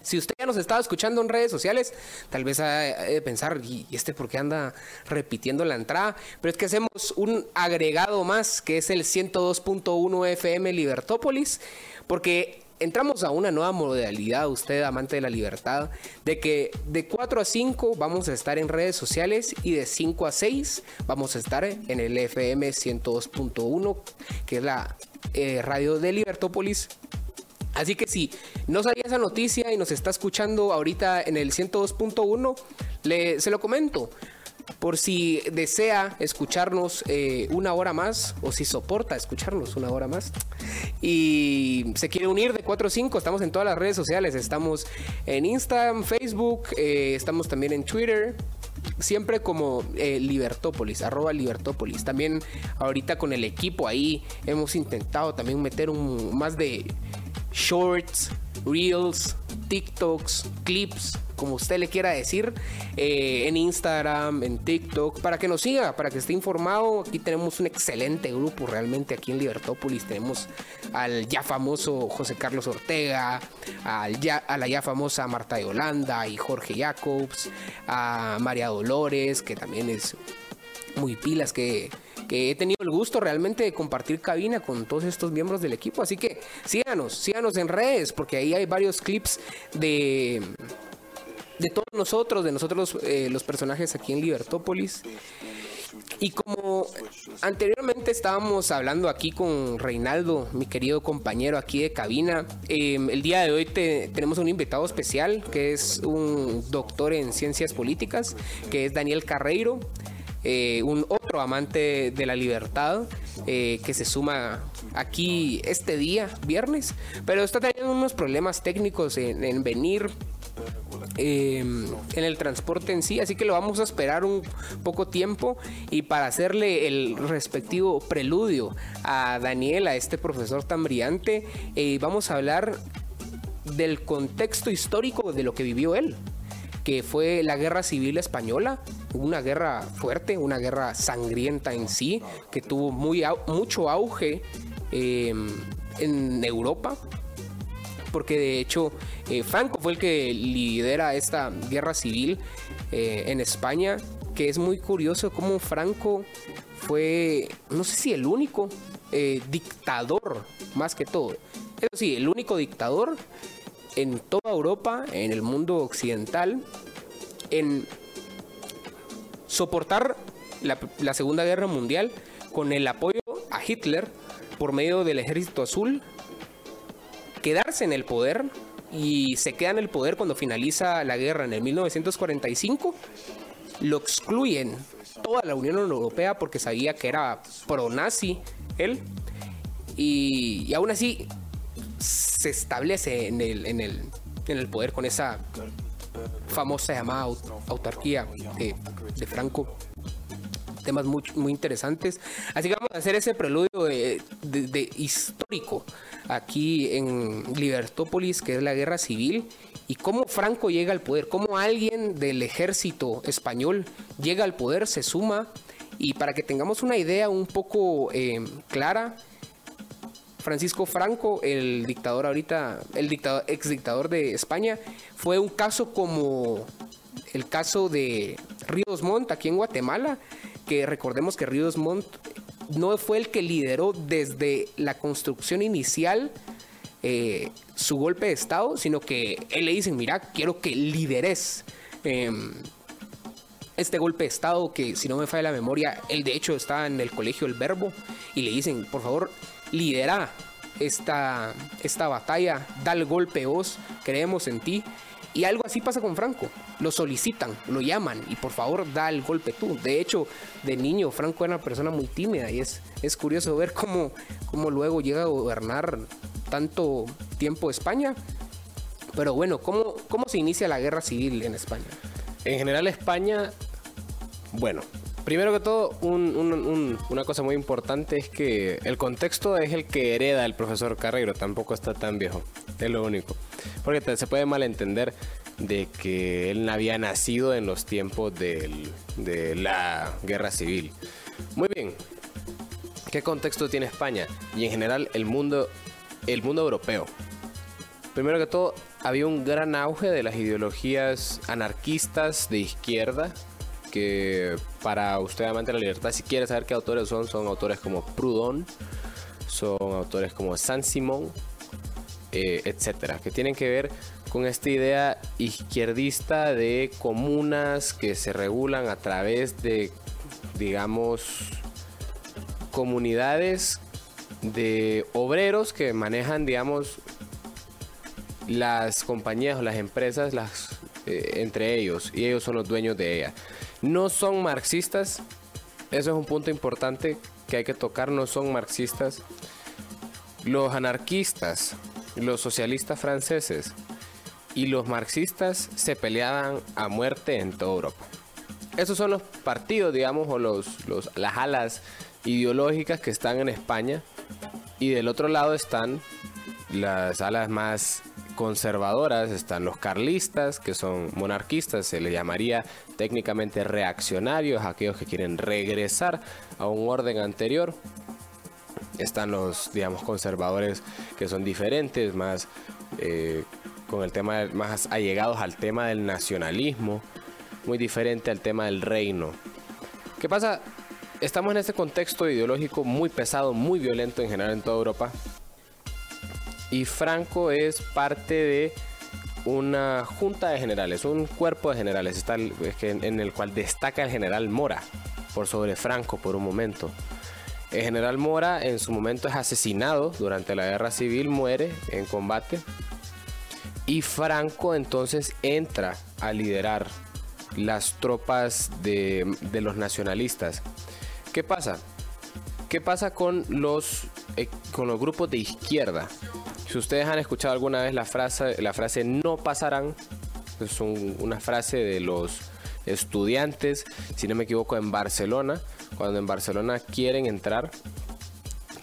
Si usted ya nos estaba escuchando en redes sociales, tal vez ha de pensar, ¿y este por qué anda repitiendo la entrada? Pero es que hacemos un agregado más, que es el 102.1 FM Libertópolis, porque entramos a una nueva modalidad, usted amante de la libertad, de que de 4 a 5 vamos a estar en redes sociales y de 5 a 6 vamos a estar en el FM 102.1, que es la eh, radio de Libertópolis. Así que si no sabía esa noticia y nos está escuchando ahorita en el 102.1, se lo comento por si desea escucharnos eh, una hora más o si soporta escucharnos una hora más y se quiere unir de 4 o 5, estamos en todas las redes sociales, estamos en Instagram, Facebook, eh, estamos también en Twitter, siempre como eh, Libertópolis, arroba Libertópolis. También ahorita con el equipo ahí hemos intentado también meter un, más de shorts, reels, TikToks, clips, como usted le quiera decir, eh, en Instagram, en TikTok, para que nos siga, para que esté informado. Aquí tenemos un excelente grupo realmente aquí en Libertópolis. Tenemos al ya famoso José Carlos Ortega, al ya, a la ya famosa Marta de Holanda y Jorge Jacobs, a María Dolores, que también es muy pilas, que, que he tenido el gusto realmente de compartir cabina con todos estos miembros del equipo. Así que síganos, síganos en redes, porque ahí hay varios clips de de todos nosotros, de nosotros eh, los personajes aquí en Libertópolis. Y como anteriormente estábamos hablando aquí con Reinaldo, mi querido compañero aquí de cabina, em, el día de hoy tenemos un invitado especial que es un doctor en ciencias políticas, que es Daniel Carreiro. Eh, un otro amante de la libertad eh, que se suma aquí este día, viernes, pero está teniendo unos problemas técnicos en, en venir Em, en el transporte en sí, así que lo vamos a esperar un poco tiempo y para hacerle el respectivo preludio a Daniel, a este profesor tan brillante, eh, vamos a hablar del contexto histórico de lo que vivió él que fue la guerra civil española, una guerra fuerte, una guerra sangrienta en sí, que tuvo muy, mucho auge em, en Europa, porque de hecho eh, Franco fue el que lidera esta guerra civil eh, en España, que es muy curioso cómo Franco fue, no sé si el único eh, dictador, más que todo. Eso sí, el único dictador en toda Europa, en el mundo occidental, en soportar la, Segunda Guerra Mundial con el apoyo a Hitler por medio del Ejército Azul, quedarse en el poder y se queda en el poder cuando finaliza la guerra en el 1945. Lo excluyen toda la Unión Europea porque sabía que era pro-nazi él. Y, aún así se establece en el, en, el, en el poder con esa famosa llamada autarquía de, Franco temas muy, muy interesantes. Así que vamos a hacer ese preludio de, de, histórico aquí en Libertópolis, que es la guerra civil, y cómo Franco llega al poder, cómo alguien del ejército español llega al poder, se suma, y para que tengamos una idea un poco eh, clara, Francisco Franco, el dictador ahorita, el dictador, ex dictador de España, fue un caso como el caso de Ríos Montt aquí en Guatemala, que recordemos que Ríos Montt no fue el que lideró desde la construcción inicial eh, su golpe de Estado, sino que él le dicen, mira, quiero que lideres em, este golpe de Estado, que si no me falla la memoria, él de hecho está en el colegio El Verbo, y le dicen, por favor, lidera esta, esta batalla, da el golpe vos, creemos en ti. Y algo así pasa con Franco. Lo solicitan, lo llaman y por favor da el golpe tú. De hecho, de niño Franco era una persona muy tímida y es, es curioso ver cómo, cómo luego llega a gobernar tanto tiempo España. Pero bueno, ¿cómo, ¿cómo se inicia la guerra civil en España? En general España, bueno, primero que todo, una cosa muy importante es que el contexto es el que hereda el profesor Carreiro, tampoco está tan viejo, es lo único. Porque se puede malentender de que él había nacido en los tiempos de la guerra civil. Muy bien, ¿qué contexto tiene España? Y en general el mundo, el mundo europeo. Primero que todo, había un gran auge de las ideologías anarquistas de izquierda, que para usted amante de la libertad, si quiere saber qué autores son, son autores como Proudhon, son autores como Saint-Simon, eh, etcétera, que tienen que ver con esta idea izquierdista de comunas que se regulan a través de, digamos, comunidades de obreros que manejan, digamos, las compañías o las empresas las, eh, entre ellos y ellos son los dueños de ellas. No son marxistas, eso es un punto importante que hay que tocar, no son marxistas. Los anarquistas los socialistas franceses y los marxistas se peleaban a muerte en toda Europa. Esos son los partidos, digamos, o los, las alas ideológicas que están en España. Y del otro lado están las alas más conservadoras están los carlistas, que son monarquistas, se le llamaría técnicamente reaccionarios, aquellos que quieren regresar a un orden anterior. Están los, digamos, conservadores que son diferentes, más eh, con el tema más allegados al tema del nacionalismo, muy diferente al tema del reino. ¿Qué pasa? Estamos en este contexto ideológico muy pesado, muy violento en general en toda Europa. Y Franco es parte de una junta de generales, un cuerpo de generales en el cual destaca el general Mora por sobre Franco por un momento. El general Mora en su momento es asesinado durante la guerra civil, muere en combate. Y Franco entonces entra a liderar las tropas de, los nacionalistas. ¿Qué pasa? ¿Qué pasa con los, eh, con los grupos de izquierda? Si ustedes han escuchado alguna vez la frase, la frase no pasarán, es una frase de los estudiantes, si no me equivoco, en Barcelona, cuando en Barcelona quieren entrar,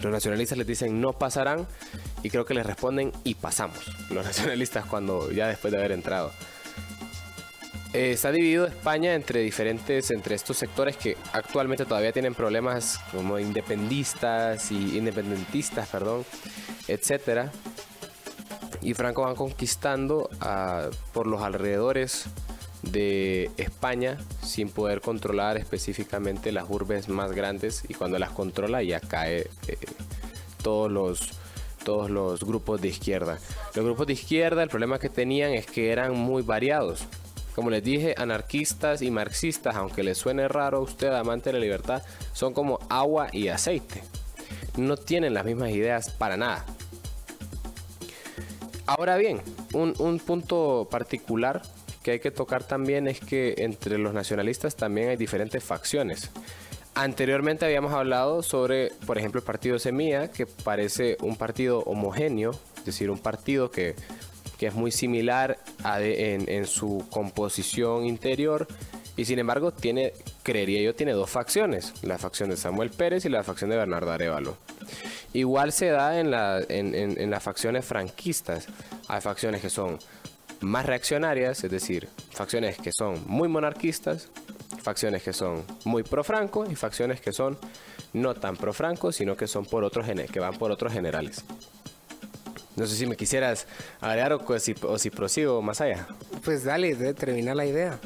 los nacionalistas les dicen no pasarán y creo que les responden y pasamos, los nacionalistas cuando ya después de haber entrado. Eh, está dividido España entre diferentes, entre estos sectores que actualmente todavía tienen problemas como independistas y independentistas, perdón, etcétera. Y Franco va conquistando por los alrededores de España sin poder controlar específicamente las urbes más grandes y cuando las controla ya cae eh, todos los todos los grupos de izquierda. Los grupos de izquierda el problema que tenían es que eran muy variados. Como les dije, anarquistas y marxistas, aunque les suene raro a usted, amante de la libertad, son como agua y aceite. No tienen las mismas ideas para nada. Ahora bien, un, un punto particular que hay que tocar también es que entre los nacionalistas también hay diferentes facciones. Anteriormente habíamos hablado sobre, por ejemplo, el partido Semilla, que parece un partido homogéneo, es decir, un partido que que es muy similar en, su composición interior y sin embargo tiene, creería yo, tiene dos facciones, la facción de Samuel Pérez y la facción de Bernardo Arevalo. Igual se da en, la, en, las facciones franquistas. Hay facciones que son más reaccionarias, es decir, facciones que son muy monarquistas, facciones que son muy pro-franco y facciones que son no tan pro-franco, sino que son por otros que van por otros generales. No sé si me quisieras agregar o si, o si prosigo más allá. Pues dale, de terminar la idea.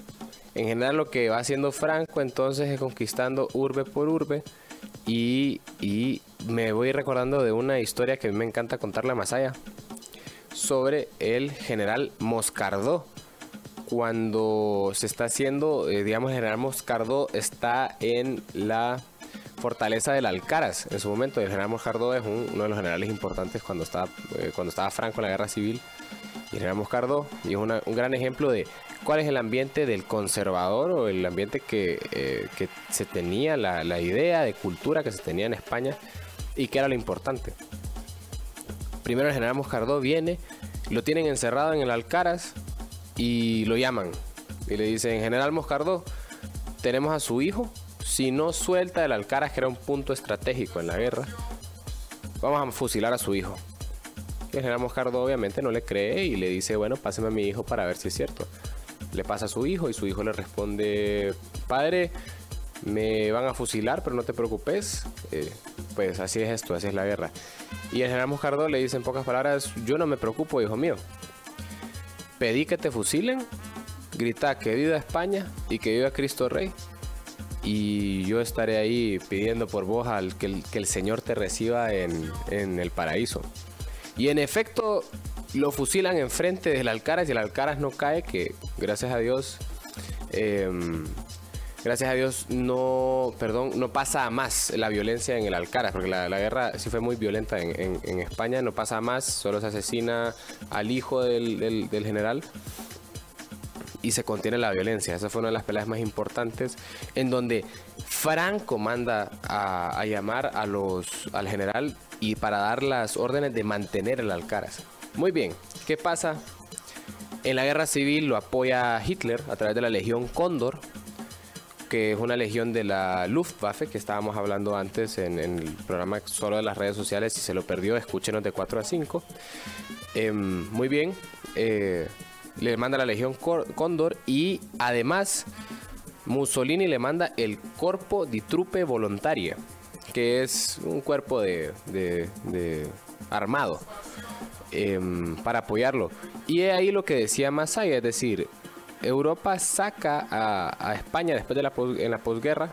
En general lo que va haciendo Franco entonces es conquistando urbe por urbe y, me voy recordando de una historia que a mí me encanta contarla más allá sobre el general Moscardó. Cuando se está haciendo, eh, digamos, el general Moscardó está en la fortaleza del Alcaraz en su momento. El general Moscardó es uno de los generales importantes cuando estaba, eh, cuando estaba Franco en la guerra civil. Y el general Moscardó y es un gran ejemplo de cuál es el ambiente del conservador o el ambiente que, eh, que se tenía, la, la, idea de cultura que se tenía en España y que era lo importante. Primero el general Moscardó viene, lo tienen encerrado en el Alcaraz y lo llaman. Y le dicen, general Moscardó, tenemos a su hijo si no suelta el Alcaraz, que era un punto estratégico en la guerra, vamos a fusilar a su hijo. El general Moscardo obviamente no le cree y le dice, bueno, páseme a mi hijo para ver si es cierto. Le pasa a su hijo y su hijo le responde, padre, me van a fusilar, pero no te preocupes. Eh, pues así es esto, así es la guerra. Y el general Moscardo le dice en pocas palabras, yo no me preocupo, hijo mío. Pedí que te fusilen, grita que viva España y que viva Cristo Rey y yo estaré ahí pidiendo por vos al que el, que el Señor te reciba en, en, el paraíso. Y en efecto lo fusilan enfrente del Alcaraz y el Alcaraz no cae, que gracias a Dios, em, gracias a Dios no, perdón, no pasa a más la violencia en el Alcaraz, porque la, la guerra sí fue muy violenta en, en, España, no pasa a más, solo se asesina al hijo del, del, del general y se contiene la violencia. Esa fue una de las peleas más importantes en donde Franco manda a, llamar a los, al general y para dar las órdenes de mantener el Alcaraz. Muy bien, ¿qué pasa? En la guerra civil lo apoya Hitler a través de la Legión Cóndor. que es una legión de la Luftwaffe, que estábamos hablando antes en, el programa solo de las redes sociales. Si se lo perdió, escúchenos de 4 a 5. Em, muy bien. eh, le manda la Legión Cóndor y además Mussolini le manda el Corpo di Truppe Volontaria, que es un cuerpo de, de- de armado em, para apoyarlo. Y es ahí lo que decía Masaya, es decir, Europa saca a, a España después de la en la posguerra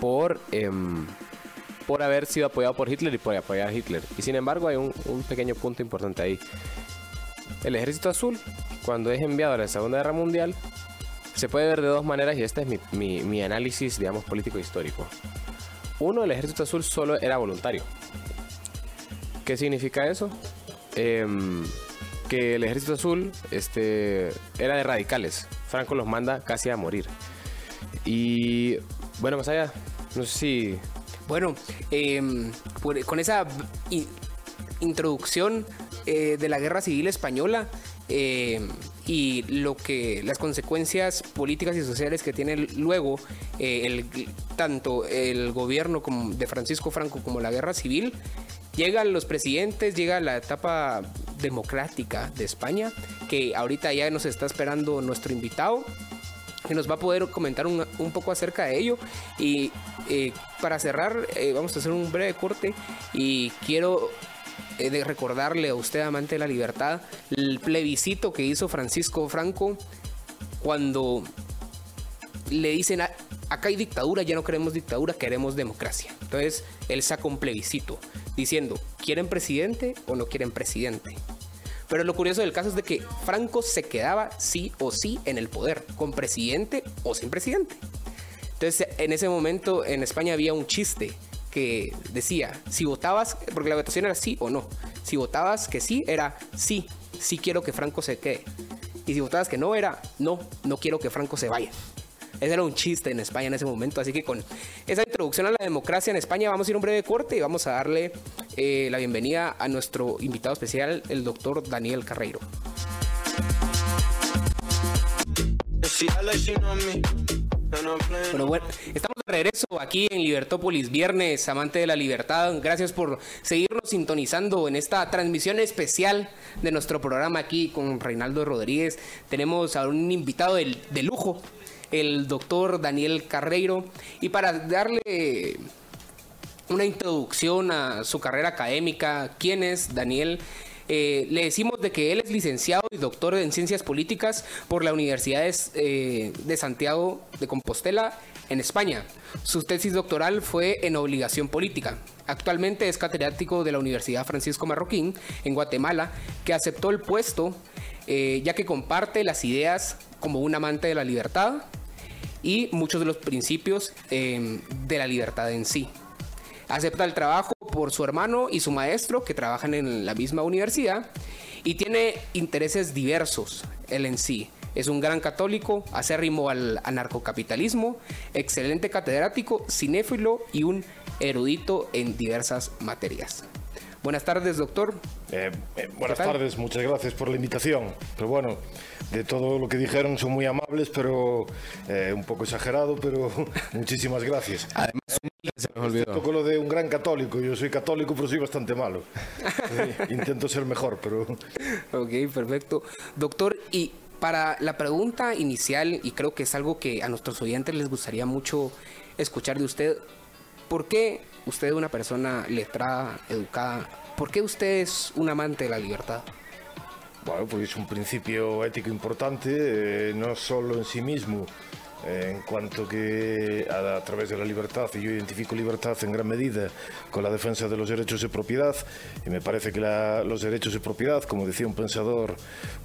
por em, por haber sido apoyado por Hitler y por apoyar a Hitler. Y sin embargo hay un, un pequeño punto importante ahí. El ejército azul, cuando es enviado a la Segunda Guerra Mundial, se puede ver de dos maneras y este es mi, mi- mi análisis, digamos, político-histórico. Uno, el ejército azul solo era voluntario. ¿Qué significa eso? Em, que el ejército azul este, era de radicales. Franco los manda casi a morir. Y bueno, más allá, no sé si Bueno, por- con esa introducción eh, de la guerra civil española em, y lo que las consecuencias políticas y sociales que tiene luego eh, el, tanto el gobierno de Francisco Franco como la guerra civil, llegan los presidentes, llega la etapa democrática de España, que ahorita ya nos está esperando nuestro invitado que nos va a poder comentar un, poco acerca de ello. Y eh, para cerrar, eh, vamos a hacer un breve corte y quiero eh, de recordarle a usted, amante de la libertad, el plebiscito que hizo Francisco Franco cuando le dicen, "Ah, acá hay dictadura, ya no queremos dictadura, queremos democracia. Entonces, él saca un plebiscito diciendo, ¿quieren presidente o no quieren presidente? Pero lo curioso del caso es de que Franco se quedaba sí o sí en el poder, con presidente o sin presidente. Entonces, en ese momento en España había un chiste que decía, si votabas, porque la votación era sí o no, si votabas que sí, era sí, sí quiero que Franco se quede. Y si votabas que no, era no, no quiero que Franco se vaya. Ese era un chiste en España en ese momento. Así que con esa introducción a la democracia en España vamos a ir a un breve corte y vamos a darle eh, la bienvenida a nuestro invitado especial, el doctor Daniel Carreiro. Bueno, bueno, estamos de regreso aquí en Libertópolis, viernes, amante de la libertad. Gracias por seguirnos sintonizando en esta transmisión especial de nuestro programa aquí con Reinaldo Rodríguez. Tenemos a un invitado de lujo, el doctor Daniel Carreiro. Y para darle una introducción a su carrera académica, quién es Daniel. Eh, le decimos de que él es licenciado y doctor en ciencias políticas por la Universidad de, eh, de Santiago de Compostela en España. Su tesis doctoral fue en obligación política. Actualmente es catedrático de la Universidad Francisco Marroquín en Guatemala, que aceptó el puesto eh, ya que comparte las ideas como un amante de la libertad y muchos de los principios eh, de la libertad en sí. Acepta el trabajo por su hermano y su maestro que trabajan en la misma universidad y tiene intereses diversos él en sí. Es un gran católico, acérrimo al anarcocapitalismo, excelente catedrático, cinéfilo y un erudito en diversas materias. Buenas tardes, doctor. Eh, eh, buenas tardes, muchas gracias por la invitación. Pero bueno, de todo lo que dijeron son muy amables, pero eh, un poco exagerado, pero muchísimas gracias. además se nos olvidó. Toco lo de un gran católico, yo soy católico, pero soy bastante malo. Sí, intento ser mejor, pero Ok, perfecto. Doctor, y para la pregunta inicial, y creo que es algo que a nuestros oyentes les gustaría mucho escuchar de usted, ¿por qué usted es una persona letrada, educada? ¿Por qué usted es un amante de la libertad? Bueno, pues es un principio ético importante, eh, no solo en sí mismo, en cuanto que a, través de la libertad, y yo identifico libertad en gran medida con la defensa de los derechos de propiedad, y me parece que la- los derechos de propiedad, como decía un pensador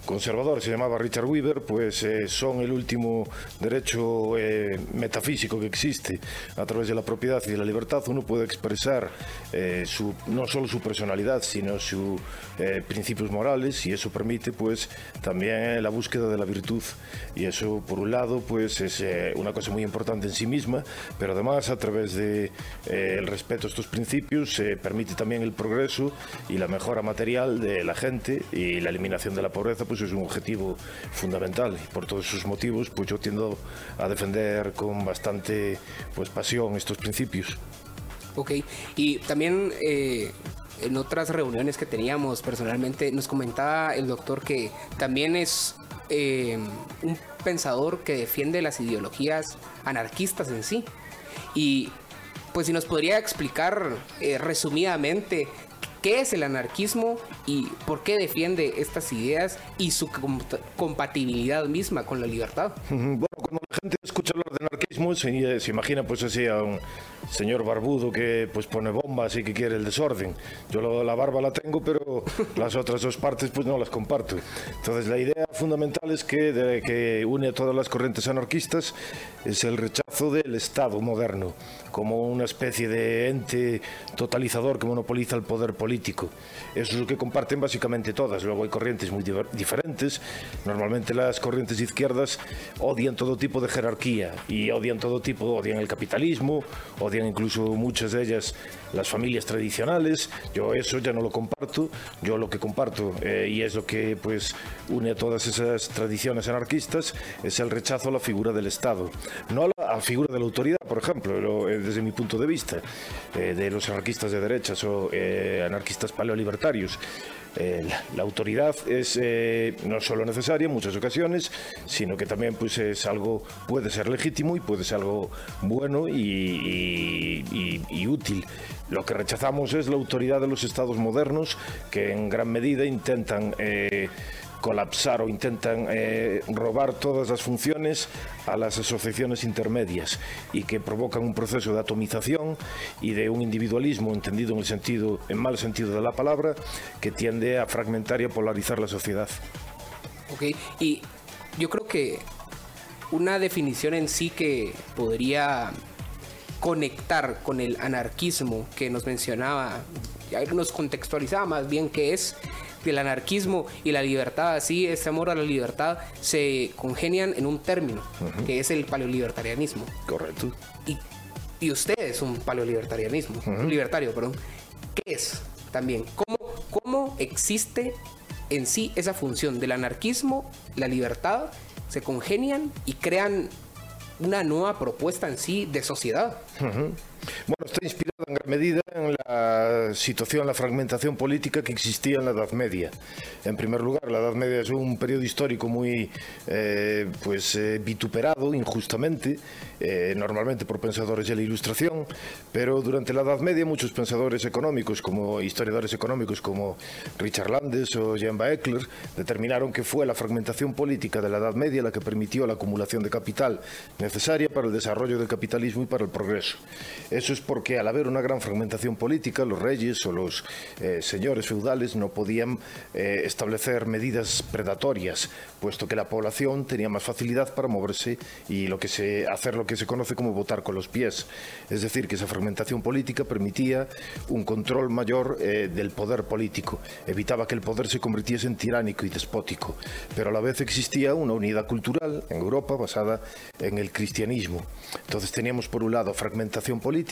conservador, se llamaba Richard Weaver, pues eh, son el último derecho eh, metafísico que existe. A través de la propiedad y de la libertad uno puede expresar eh, su, no solo su personalidad, sino sus principios morales y eso permite pues también la búsqueda de la virtud y eso por un lado pues es eh, una cosa muy importante en sí misma, pero además a través de eh, respeto a estos principios se permite también el progreso y la mejora material de la gente y la eliminación de la pobreza, pues es un objetivo fundamental y por todos esos motivos, pues yo tiendo a defender con bastante pues pasión estos principios. Ok, y también eh, en otras reuniones que teníamos personalmente nos comentaba el doctor que también es eh, un pensador que defiende las ideologías anarquistas en sí. Y pues si nos podría explicar eh, resumidamente qué es el anarquismo y por qué defiende estas ideas y su compatibilidad misma con la libertad. Bueno, cuando la gente escucha hablar de anarquismo se, se imagina pues así a un señor barbudo que pues pone bombas y que quiere el desorden. Yo la barba la tengo, pero las otras dos partes pues no las comparto. Entonces la idea fundamental es que, de, que une a todas las corrientes anarquistas es el rechazo del Estado moderno como una especie de ente totalizador que monopoliza el poder político. Eso es lo que comparten básicamente todas. Luego hay corrientes muy diferentes. Normalmente las corrientes izquierdas odian todo tipo de jerarquía y odian todo tipo, odian el capitalismo, odian incluso muchas de ellas las familias tradicionales. Yo eso ya no lo comparto. Yo lo que comparto, eh, y es lo que pues une a todas esas tradiciones anarquistas, es el rechazo a la figura del Estado. No a la figura de la autoridad, por ejemplo, eh, desde mi punto de vista, eh, de los anarquistas de derechas o anarquistas paleolibertarios. la, autoridad es no solo necesaria en muchas ocasiones, sino que también pues, es algo, puede ser legítimo y puede ser algo bueno y, útil. Lo que rechazamos es la autoridad de los estados modernos que en gran medida intentan eh, colapsar o intentan eh, robar todas las funciones a las asociaciones intermedias y que provocan un proceso de atomización y de un individualismo entendido en el sentido en mal sentido de la palabra que tiende a fragmentar y a polarizar la sociedad. Ok, y yo creo que una definición en sí que podría conectar con el anarquismo que nos mencionaba, nos contextualizaba más bien que es el anarquismo y la libertad, así ese amor a la libertad se congenian en un término, que es el paleolibertarianismo. Correcto. Y, y usted es un paleolibertarianismo, libertario, perdón. ¿Qué es también? ¿Cómo, ¿Cómo existe en sí esa función del anarquismo, la libertad, se congenian y crean una nueva propuesta en sí de sociedad. Bueno, está inspirada en gran medida en la situación, la fragmentación política que existía en la Edad Media. En primer lugar, la Edad Media es un periodo histórico muy eh, pues, eh, vituperado injustamente, eh, normalmente por pensadores de la Ilustración, pero durante la Edad Media muchos pensadores económicos, como historiadores económicos como Richard Landes o Jean Baekler, determinaron que fue la fragmentación política de la Edad Media la que permitió la acumulación de capital necesaria para el desarrollo del capitalismo y para el progreso. Eso es porque al haber una gran fragmentación política, los reyes o los eh, señores feudales no podían eh, establecer medidas predatorias, puesto que la población tenía más facilidad para moverse y lo que se, hacer lo que se conoce como votar con los pies. Es decir, que esa fragmentación política permitía un control mayor eh, del poder político, evitaba que el poder se convirtiese en tiránico y despótico, pero a la vez existía una unidad cultural en Europa basada en el cristianismo. Entonces teníamos por un lado fragmentación política,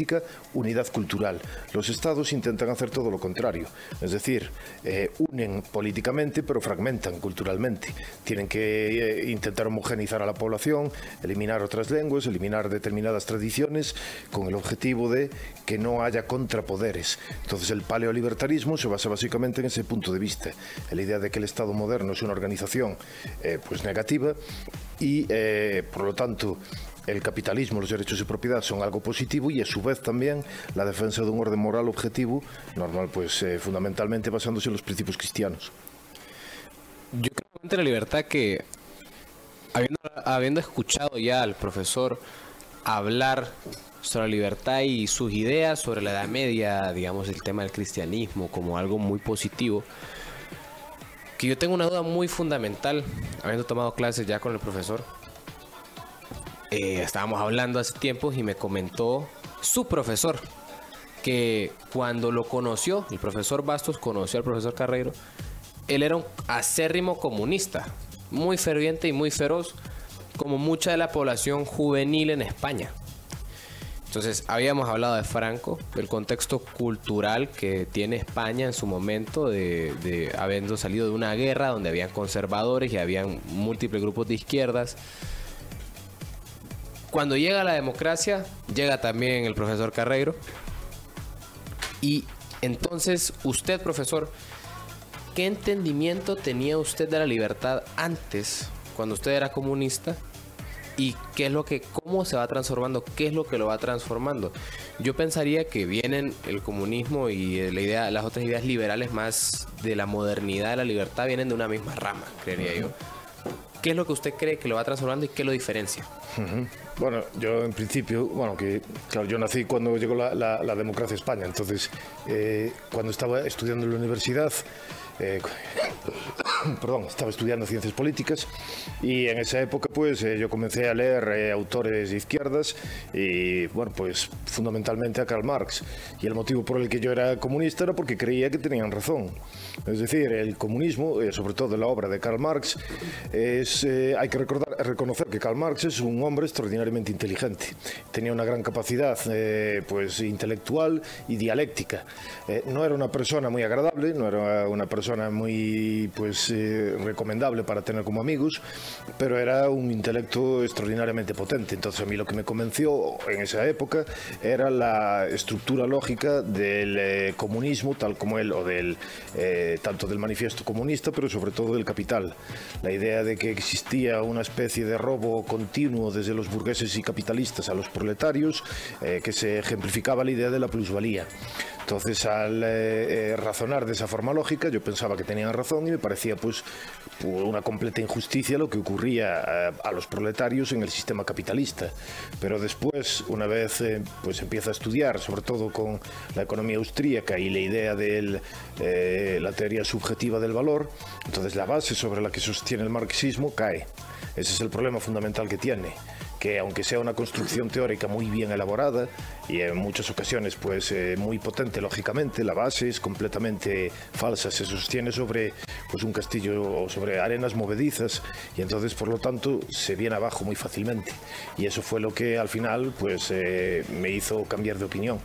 unidad cultural. Los estados intentan hacer todo lo contrario, es decir, eh, unen políticamente pero fragmentan culturalmente. Tienen que eh, intentar homogeneizar a la población, eliminar otras lenguas, eliminar determinadas tradiciones con el objetivo de que no haya contrapoderes. Entonces el paleolibertarismo se basa básicamente en ese punto de vista, en la idea de que el Estado moderno es una organización eh, pues negativa y por lo tanto el capitalismo, los derechos de propiedad son algo positivo y a su vez también la defensa de un orden moral objetivo, normal, pues eh, fundamentalmente basándose en los principios cristianos. Yo creo que la libertad que, habiendo, habiendo escuchado ya al profesor hablar sobre la libertad y sus ideas sobre la Edad Media, digamos, el tema del cristianismo como algo muy positivo, que yo tengo una duda muy fundamental, habiendo tomado clases ya con el profesor, eh, estábamos hablando hace tiempo y me comentó su profesor que cuando lo conoció, el profesor Bastos conoció al profesor Carreiro, él era un acérrimo comunista, muy ferviente y muy feroz, como mucha de la población juvenil en España. Entonces, habíamos hablado de Franco, del contexto cultural que tiene España en su momento, de, de habiendo salido de una guerra donde habían conservadores y habían múltiples grupos de izquierdas. Cuando llega la democracia, llega también el profesor Carreiro. Y entonces, usted, profesor, ¿qué entendimiento tenía usted de la libertad antes, cuando usted era comunista? y qué es lo que, cómo se va transformando, qué es lo que lo va transformando. Yo pensaría que vienen el comunismo y eh, la idea, las otras ideas liberales más de la modernidad, de la libertad, vienen de una misma rama, creería yo. ¿Qué es lo que usted cree que lo va transformando y qué lo diferencia? Bueno, yo en principio, bueno, que claro, yo nací cuando llegó la, democracia a España, entonces eh, cuando estaba estudiando en la universidad, eh, perdón, estaba estudiando ciencias políticas y en esa época pues eh, yo comencé a leer eh, autores de izquierdas y bueno pues fundamentalmente a Karl Marx y el motivo por el que yo era comunista era porque creía que tenían razón. Es decir, el comunismo, sobre todo la obra de Karl Marx, es, hay que recordar, reconocer que Karl Marx es un hombre extraordinariamente inteligente. Tenía una gran capacidad pues intelectual y dialéctica. no era una persona muy agradable, no era una persona persona muy pues eh, recomendable para tener como amigos, pero era un intelecto extraordinariamente potente. Entonces a mí lo que me convenció en esa época era la estructura lógica del eh, comunismo tal como él o del eh, tanto del manifiesto comunista, pero sobre todo del capital. La idea de que existía una especie de robo continuo desde los burgueses y capitalistas a los proletarios, que se ejemplificaba la idea de la plusvalía. Entonces, al eh, eh, razonar de esa forma lógica, yo pensaba que tenían razón y me parecía pues una completa injusticia lo que ocurría a, eh, a los proletarios en el sistema capitalista. Pero después, una vez pues empieza a estudiar, sobre todo con la economía austríaca y la idea de la teoría subjetiva del valor, entonces la base sobre la que sostiene el marxismo cae. Ese es el problema fundamental que tiene que aunque sea una construcción teórica muy bien elaborada y en muchas ocasiones pues eh, muy potente lógicamente, la base es completamente falsa, se sostiene sobre pues un castillo o sobre arenas movedizas y entonces por lo tanto se viene abajo muy fácilmente y eso fue lo que al final pues eh, me hizo cambiar de opinión.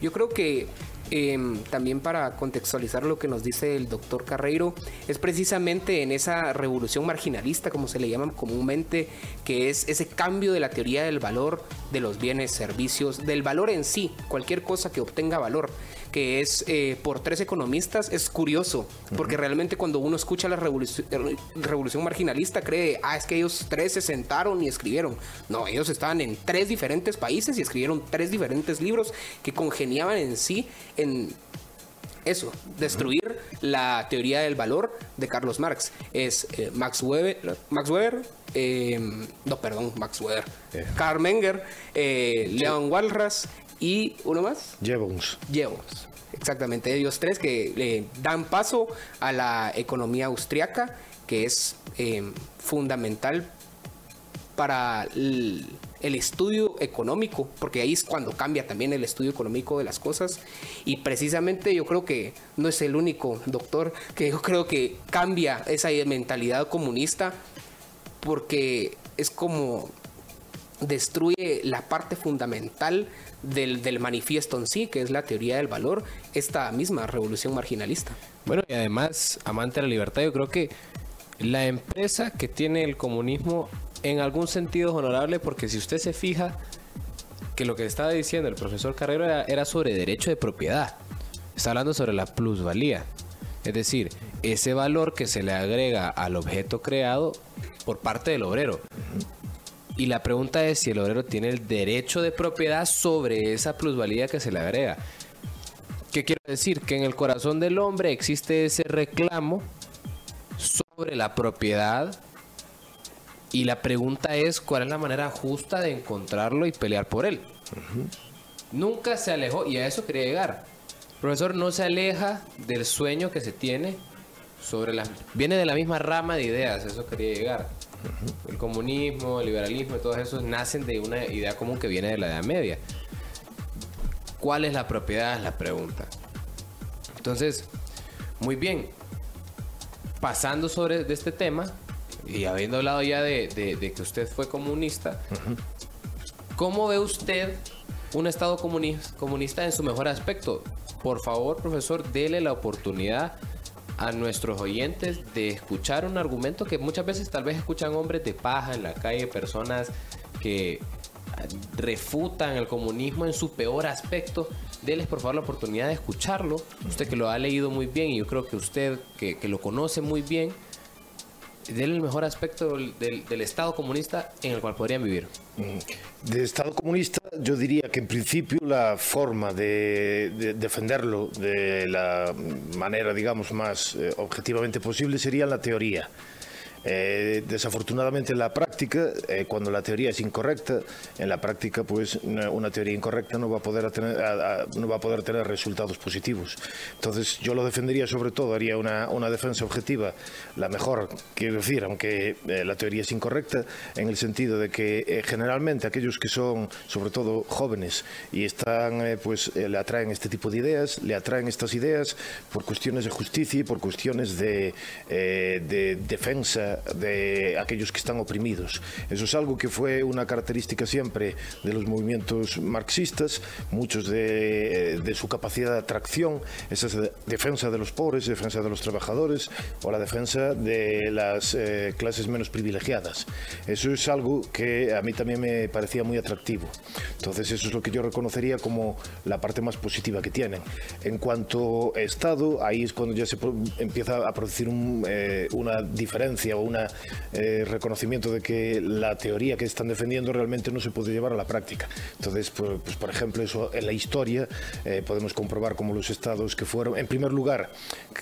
Yo creo que Em, también para contextualizar lo que nos dice el doctor Carreiro, es precisamente en esa revolución marginalista, como se le llama comúnmente, que es ese cambio de la teoría del valor de los bienes, servicios, del valor en sí, cualquier cosa que obtenga valor que es eh, por tres economistas, es curioso, porque realmente cuando uno escucha la revolución, marginalista cree, ah, es que ellos tres se sentaron y escribieron. No, ellos estaban en tres diferentes países y escribieron tres diferentes libros que congeniaban en sí en eso, destruir la teoría del valor de Carlos Marx. Es eh, Max Weber, Max Weber no, perdón, Max Weber, eh. Karl Menger, Leon Walras y uno más. Jevons. Jevons. Exactamente, ellos tres que le dan paso a la economía austriaca, que es eh, fundamental para el, estudio económico, porque ahí es cuando cambia también el estudio económico de las cosas. Y precisamente yo creo que no es el único doctor que yo creo que cambia esa mentalidad comunista, porque es como destruye la parte fundamental del, manifiesto en sí, que es la teoría del valor, esta misma revolución marginalista. Bueno, y además, amante de la libertad, yo creo que la empresa que tiene el comunismo en algún sentido es honorable porque si usted se fija que lo que estaba diciendo el profesor Carrero era, era sobre derecho de propiedad, está hablando sobre la plusvalía. Es decir, ese valor que se le agrega al objeto creado por parte del obrero. Y la pregunta es si el obrero tiene el derecho de propiedad sobre esa plusvalía que se le agrega. ¿Qué quiero decir? Que en el corazón del hombre existe ese reclamo sobre la propiedad y la pregunta es cuál es la manera justa de encontrarlo y pelear por él. Nunca se alejó, y a eso quería llegar. profesor no se aleja del sueño que se tiene sobre las... Viene de la misma rama de ideas, eso quería llegar. El comunismo, el liberalismo y todos esos nacen de una idea común que viene de la Edad Media. ¿Cuál es la propiedad? Es la pregunta. Entonces, muy bien. Pasando sobre este tema, y habiendo hablado ya de, que usted fue comunista, ¿cómo ve usted un Estado comunista en su mejor aspecto? Por favor, profesor, dele la oportunidad a nuestros oyentes de escuchar un argumento que muchas veces tal vez escuchan hombres de paja en la calle, personas que refutan el comunismo en su peor aspecto. Deles por favor la oportunidad de escucharlo. Usted que lo ha leído muy bien y yo creo que usted que, que lo conoce muy bien, del el mejor aspecto del, Estado comunista en el cual podrían vivir. Mm. De Estado comunista, yo diría que en principio la forma de, defenderlo de la manera, digamos, más eh, objetivamente posible sería la teoría. Eh, desafortunadamente en la práctica, eh, cuando la teoría es incorrecta, en la práctica pues una, teoría incorrecta no va a poder tener, no va a poder tener resultados positivos. Entonces yo lo defendería sobre todo, haría una, una defensa objetiva, la mejor, quiero decir, aunque eh, la teoría es incorrecta, en el sentido de que generalmente aquellos que son sobre todo jóvenes y están pues le atraen este tipo de ideas, le atraen estas ideas por cuestiones de justicia y por cuestiones de, de defensa de aquellos que están oprimidos. Eso es algo que fue una característica siempre de los movimientos marxistas, muchos de, su capacidad de atracción, esa defensa de los pobres, defensa de los trabajadores o la defensa de las eh, clases menos privilegiadas. Eso es algo que a mí también me parecía muy atractivo. Entonces eso es lo que yo reconocería como la parte más positiva que tienen. En cuanto a Estado, ahí es cuando ya se empieza a producir eh, una diferencia un eh, reconocimiento de que la teoría que están defendiendo realmente no se puede llevar a la práctica. Entonces, pues, pues por ejemplo, en la historia eh, podemos comprobar cómo los estados que fueron, en primer lugar,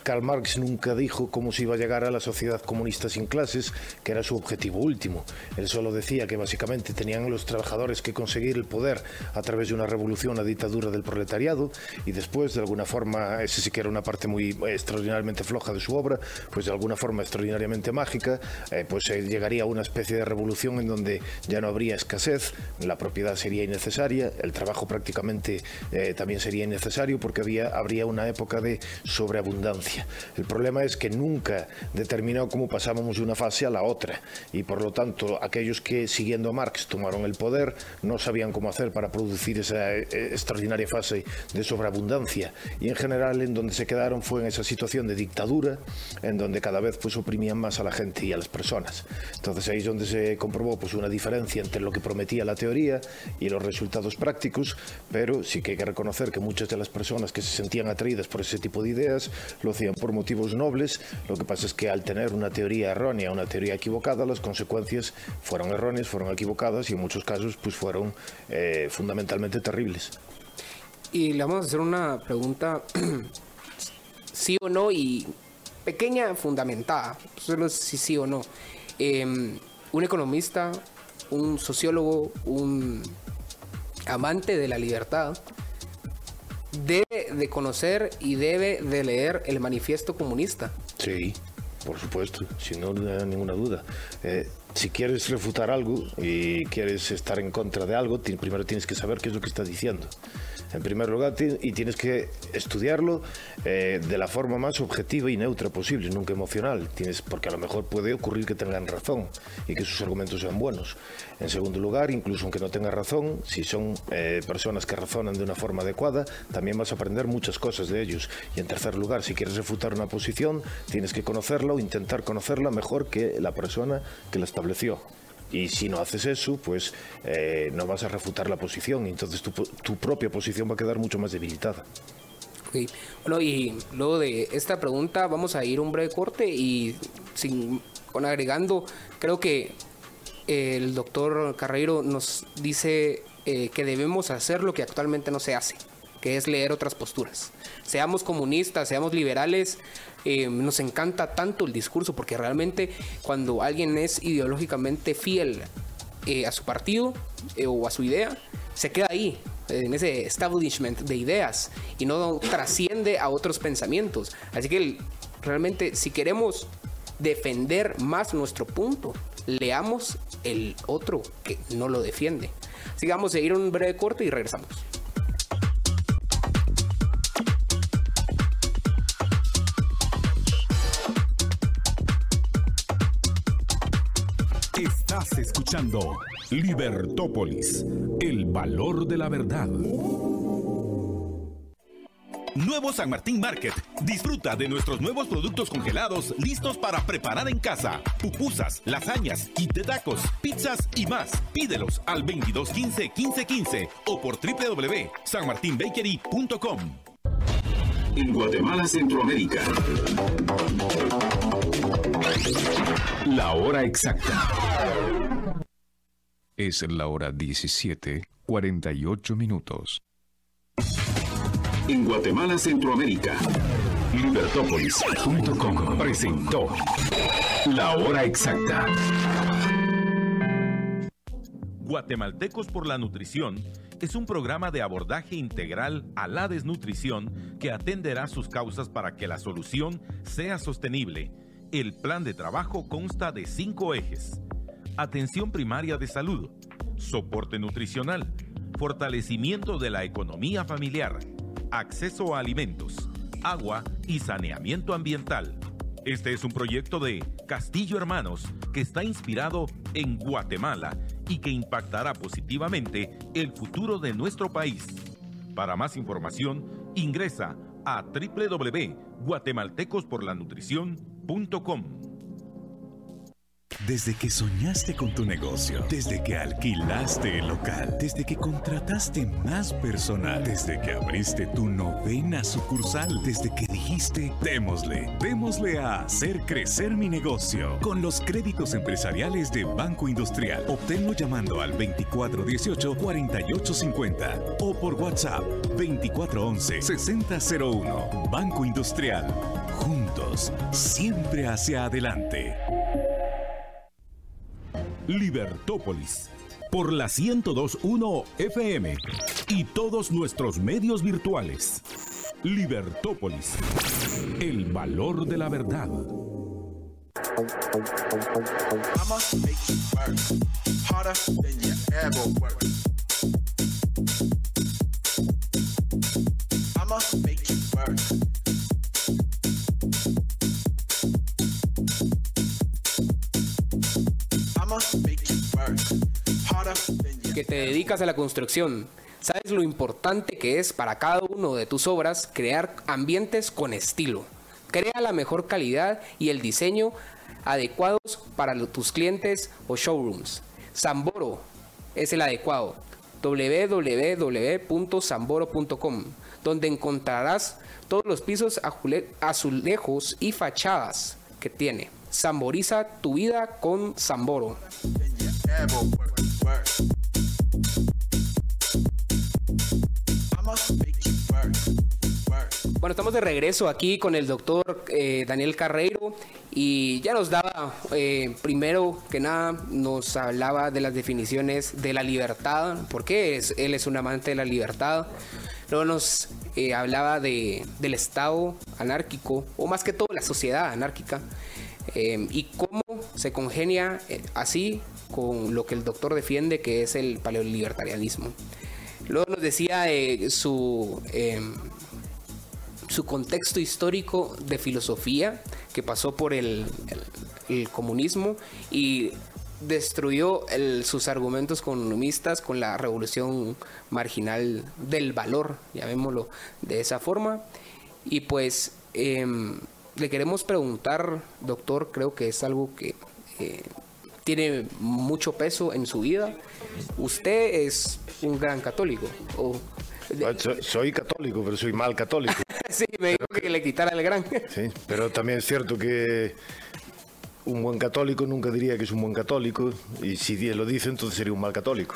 Karl Marx nunca dijo cómo se iba a llegar a la sociedad comunista sin clases, que era su objetivo último. Él solo decía que básicamente tenían los trabajadores que conseguir el poder a través de una revolución, una dictadura del proletariado, y después, de alguna forma, ese sí que era una parte muy extraordinariamente floja de su obra, pues de alguna forma extraordinariamente mágica, eh, pues llegaría a una especie de revolución en donde ya no habría escasez, la propiedad sería innecesaria, el trabajo prácticamente eh, también sería innecesario porque habría una época de sobreabundancia. El problema es que nunca determinó cómo pasábamos de una fase a la otra y por lo tanto aquellos que siguiendo a Marx tomaron el poder no sabían cómo hacer para producir esa eh, extraordinaria fase de sobreabundancia y en general en donde se quedaron fue en esa situación de dictadura en donde cada vez pues oprimían más a la gente y a las personas. Entonces ahí es donde se comprobó pues, una diferencia entre lo que prometía la teoría y los resultados prácticos, pero sí que hay que reconocer que muchas de las personas que se sentían atraídas por ese tipo de ideas lo hacían por motivos nobles. Lo que pasa es que al tener una teoría errónea, una teoría equivocada, las consecuencias fueron erróneas, fueron equivocadas y en muchos casos pues, fueron eh, fundamentalmente terribles. Y le vamos a hacer una pregunta, sí o no, y pequeña, fundamentada, solo si sí o no. Em, un economista, un sociólogo, un amante de la libertad, debe de conocer y debe de leer el manifiesto comunista. Sí, por supuesto, sin ninguna duda. Eh, si quieres refutar algo y quieres estar en contra de algo, primero tienes que saber qué es lo que está diciendo en primer lugar, y tienes que estudiarlo eh, de la forma más objetiva y neutra posible, nunca emocional, tienes, porque a lo mejor puede ocurrir que tengan razón y que sus argumentos sean buenos. En segundo lugar, incluso aunque no tengas razón, si son eh, personas que razonan de una forma adecuada, también vas a aprender muchas cosas de ellos. Y en tercer lugar, si quieres refutar una posición, tienes que conocerla o intentar conocerla mejor que la persona que la estableció. Y si no haces eso, pues eh, no vas a refutar la posición entonces tu, tu, propia posición va a quedar mucho más debilitada. Bueno, y luego de esta pregunta vamos a ir un breve corte y sin, con agregando, creo que el doctor Carreiro nos dice eh, que debemos hacer lo que actualmente no se hace, que es leer otras posturas. Seamos comunistas, seamos liberales, eh, nos encanta tanto el discurso porque realmente cuando alguien es ideológicamente fiel eh, a su partido eh, o a su idea, se queda ahí, en ese establishment de ideas y no trasciende a otros pensamientos. Así que realmente si queremos defender más nuestro punto, leamos el otro que no lo defiende. Vamos a ir un breve corte y regresamos. Estás escuchando Libertópolis, el valor de la verdad. Nuevo San Martín Market. Disfruta de nuestros nuevos productos congelados listos para preparar en casa. Pupusas, lasañas, kit tacos, pizzas y más. Pídelos al 2215 1515 o por www.sanmartinbakery.com. En Guatemala, Centroamérica. La hora exacta. Es la hora 17, 48 minutos. En Guatemala, Centroamérica. Libertópolis.com presentó La hora exacta. Guatemaltecos por la Nutrición es un programa de abordaje integral a la desnutrición que atenderá sus causas para que la solución sea sostenible. El plan de trabajo consta de cinco ejes. Atención primaria de salud, soporte nutricional, fortalecimiento de la economía familiar, acceso a alimentos, agua y saneamiento ambiental. Este es un proyecto de Castillo Hermanos que está inspirado en Guatemala y que impactará positivamente el futuro de nuestro país. Para más información, ingresa a www.guatemaltecosporlanutrición.com. Desde que soñaste con tu negocio, desde que alquilaste el local, desde que contrataste más personal, desde que abriste tu novena sucursal, desde que dijiste, démosle, démosle a hacer crecer mi negocio. Con los créditos empresariales de Banco Industrial, obténlo llamando al 2418-4850 o por WhatsApp 2411-6001. Banco Industrial, juntos, siempre hacia adelante. Libertópolis por la 1021 FM y todos nuestros medios virtuales. Libertópolis, el valor de la verdad. Que te dedicas a la construcción, sabes lo importante que es para cada uno de tus obras crear ambientes con estilo. Crea la mejor calidad y el diseño adecuados para tus clientes o showrooms. Samboro es el adecuado. www.samboro.com, donde encontrarás todos los pisos azulejos y fachadas que tiene. Samboriza tu vida con Samboro. Bueno, estamos de regreso aquí con el doctor eh, Daniel Carreiro y ya nos daba, eh, primero que nada, nos hablaba de las definiciones de la libertad, porque es, él es un amante de la libertad. Luego nos eh, hablaba de, del Estado anárquico, o más que todo la sociedad anárquica, y cómo se congenia así con lo que el doctor defiende, que es el paleolibertarianismo. Luego nos decía su em, su contexto histórico de filosofía que pasó por el, comunismo y destruyó sus argumentos economistas con la revolución marginal del valor, llamémoslo de esa forma. Y pues em, le queremos preguntar, doctor, creo que es algo que eh, tiene mucho peso en su vida. Usted es un gran católico. soy, católico, pero soy mal católico. sí, me dijo que, le quitara el gran. sí, pero también es cierto que un buen católico nunca diría que es un buen católico y si Dios lo dice entonces sería un mal católico.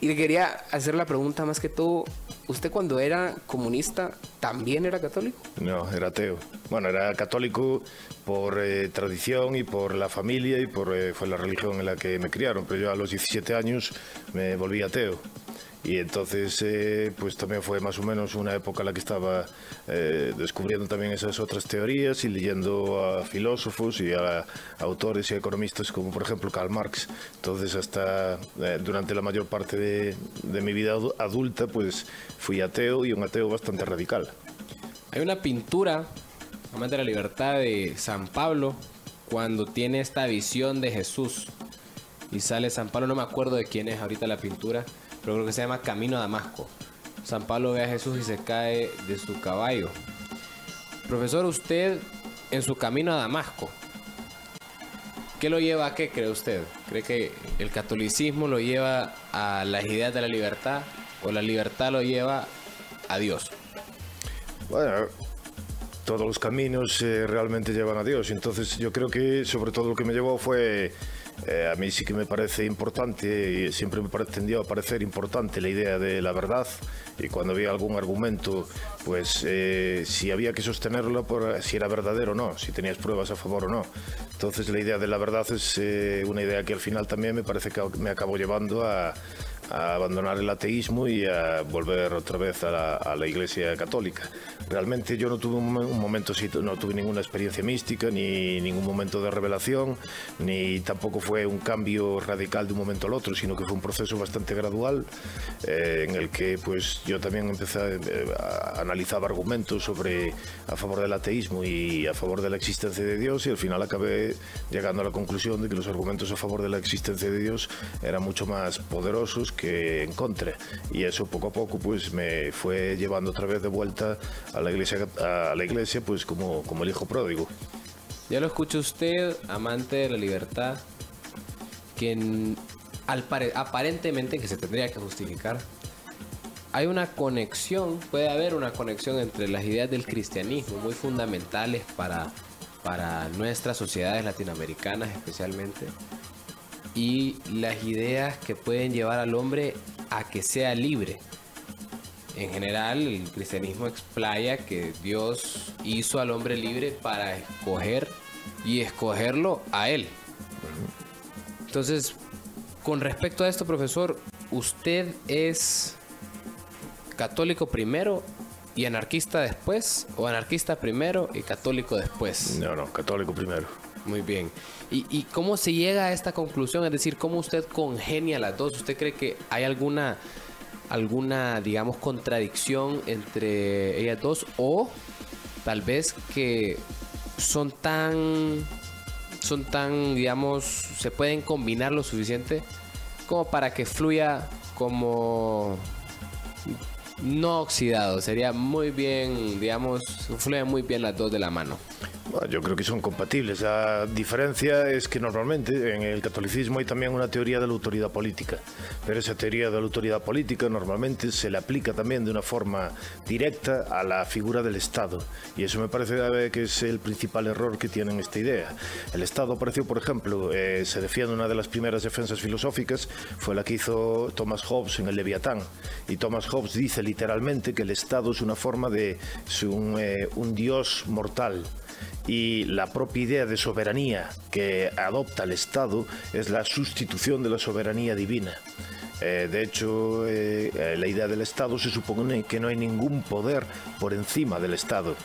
y le quería hacer la pregunta más que todo, ¿usted cuando era comunista también era católico? No, era ateo. Bueno, era católico por eh, tradición y por la familia y por eh, fue la religión en la que me criaron, pero yo a los 17 años me volví ateo y entonces eh, pues también fue más o menos una época en la que estaba eh, descubriendo también esas otras teorías y leyendo a filósofos y a, autores y economistas como por ejemplo Karl Marx. Entonces hasta eh, durante la mayor parte de, de mi vida adulta pues fui ateo y un ateo bastante radical. Hay una pintura, Amante de la Libertad de San Pablo, cuando tiene esta visión de Jesús y sale San Pablo, no me acuerdo de quién es ahorita la pintura, pero creo que se llama Camino a Damasco. San Pablo ve a Jesús y se cae de su caballo. Profesor, usted en su camino a Damasco, ¿qué lo lleva a qué cree usted? ¿Cree que el catolicismo lo lleva a las ideas de la libertad o la libertad lo lleva a Dios? Bueno, todos los caminos eh, realmente llevan a Dios. Entonces yo creo que sobre todo lo que me llevó fue, eh, a mí sí que me parece importante y siempre me tendió a parecer importante la idea de la verdad y cuando había algún argumento, pues eh, si había que sostenerlo si era verdadero o no, si tenías pruebas a favor o no. Entonces la idea de la verdad es eh, una idea que al final también me parece que me acabó llevando a a abandonar el ateísmo y a volver otra vez a la, Iglesia Católica. Realmente yo no tuve un, mo- un momento no tuve ninguna experiencia mística, ni ningún momento de revelación, ni tampoco fue un cambio radical de un momento al otro, sino que fue un proceso bastante gradual eh, en el que pues yo también empecé eh, a analizar argumentos a favor del ateísmo y a favor de la existencia de Dios y al final acabé llegando a la conclusión de que los argumentos a favor de la existencia de Dios eran mucho más poderosos que en contra y eso poco a poco pues me fue llevando otra vez de vuelta a la iglesia a la iglesia pues como, como el hijo pródigo. Ya lo escucha usted, amante de la libertad, que al pare- aparentemente que se tendría que justificar, hay una conexión, puede haber una conexión entre las ideas del cristianismo, muy fundamentales para, para nuestras sociedades latinoamericanas especialmente, y las ideas que pueden llevar al hombre a que sea libre. En general, el cristianismo explaya que Dios hizo al hombre libre para escoger y escogerlo a él. Entonces, con respecto a esto, profesor, ¿usted es católico primero y anarquista después? ¿O anarquista primero y católico después? no no católico primero Muy bien. ¿Y, y cómo se llega a esta conclusión? Es decir, ¿cómo usted congenia las dos? ¿Usted cree que hay alguna, alguna digamos, contradicción entre ellas dos? ¿O tal vez que son tan, son tan, digamos, se pueden combinar lo suficiente como para que fluya como no oxidado? Sería muy bien, digamos, fluyen muy bien las dos de la mano. Bueno, yo creo que son compatibles. La diferencia es que normalmente en el catolicismo hay también una teoría de la autoridad política, pero esa teoría de la autoridad política normalmente se le aplica también de una forma directa a la figura del Estado. Y eso me parece que es el principal error que tienen esta idea. El Estado apareció, por ejemplo, eh, se defiende una de las primeras defensas filosóficas, fue la que hizo Thomas Hobbes en el Leviatán. Y Thomas Hobbes dice literalmente que el Estado es una forma de es un, eh, un dios mortal y la propia idea de soberanía que adopta el Estado es la sustitución de la soberanía divina. Eh, de hecho, eh, la idea del Estado se supone que no hay ningún poder por encima del Estado.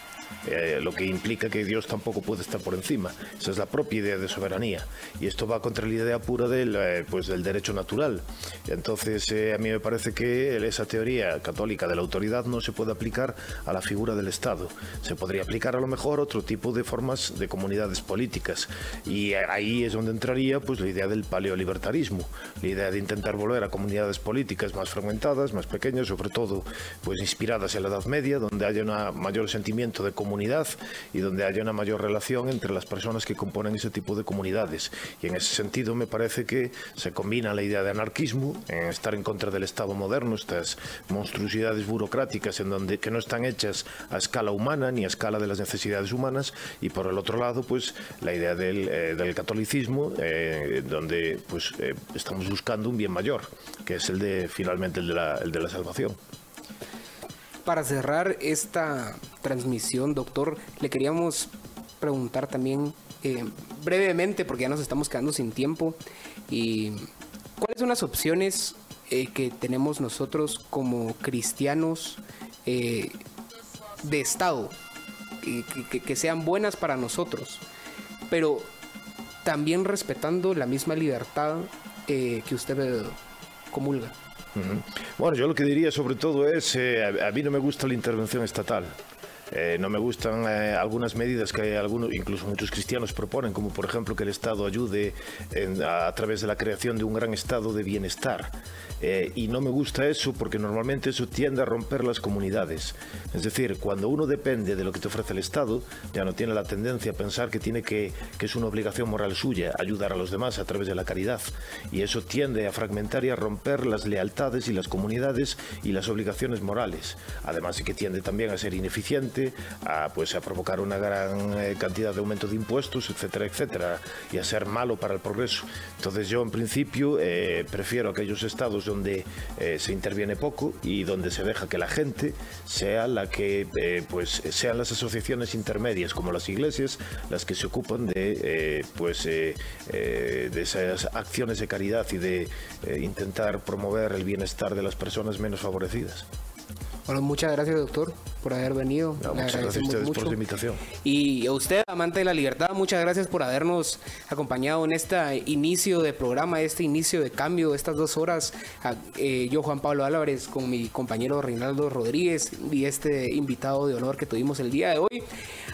Eh, lo que implica que Dios tampoco puede estar por encima. Esa es la propia idea de soberanía. Y esto va contra la idea pura del, eh, pues del derecho natural. Entonces, eh, a mí me parece que esa teoría católica de la autoridad no se puede aplicar a la figura del Estado. Se podría aplicar a lo mejor otro tipo de formas de comunidades políticas. Y ahí es donde entraría pues, la idea del paleolibertarismo, la idea de intentar volver a comunidades políticas más fragmentadas, más pequeñas, sobre todo pues, inspiradas en la Edad Media, donde haya un mayor sentimiento de comunidad y donde haya una mayor relación entre las personas que componen ese tipo de comunidades. Y en ese sentido me parece que se combina la idea de anarquismo, en estar en contra del Estado moderno, estas monstruosidades burocráticas en donde que no están hechas a escala humana ni a escala de las necesidades humanas, y por el otro lado, pues la idea del, eh, del catolicismo, eh, donde pues eh, estamos buscando un bien mayor, que es el de finalmente el de la, el de la salvación. Para cerrar esta transmisión, doctor, le queríamos preguntar también eh, brevemente, porque ya nos estamos quedando sin tiempo, y cuáles son las opciones eh, que tenemos nosotros como cristianos eh, de Estado, que, sean buenas para nosotros, pero también respetando la misma libertad que usted comulga. Bueno, yo lo que diría sobre todo es, eh, a, a mí no me gusta la intervención estatal. Eh, no me gustan eh, algunas medidas que algunos, incluso muchos cristianos proponen, como por ejemplo que el Estado ayude a, través de la creación de un gran estado de bienestar. Eh, y no me gusta eso porque normalmente eso tiende a romper las comunidades. Es decir, cuando uno depende de lo que te ofrece el Estado, ya no tiene la tendencia a pensar que tiene que, que es una obligación moral suya ayudar a los demás a través de la caridad. Y eso tiende a fragmentar y a romper las lealtades y las comunidades y las obligaciones morales. Además de que tiende también a ser ineficiente, a, pues, a provocar una gran eh, cantidad de aumento de impuestos, etcétera, etcétera, y a ser malo para el progreso. Entonces yo en principio eh, prefiero aquellos estados donde eh, se interviene poco y donde se deja que la gente sea la que pues sean las asociaciones intermedias como las iglesias las que se ocupan de pues de esas acciones de caridad y de intentar promover el bienestar de las personas menos favorecidas. Bueno, muchas gracias, doctor, por haber venido. No, muchas gracias a por su invitación. Y a usted, amante de la libertad, muchas gracias por habernos acompañado en este inicio de programa, este inicio de cambio, estas dos horas. A- eh, yo, Juan Pablo Álvarez, con mi compañero Reinaldo Rodríguez y este invitado de honor que tuvimos el día de hoy.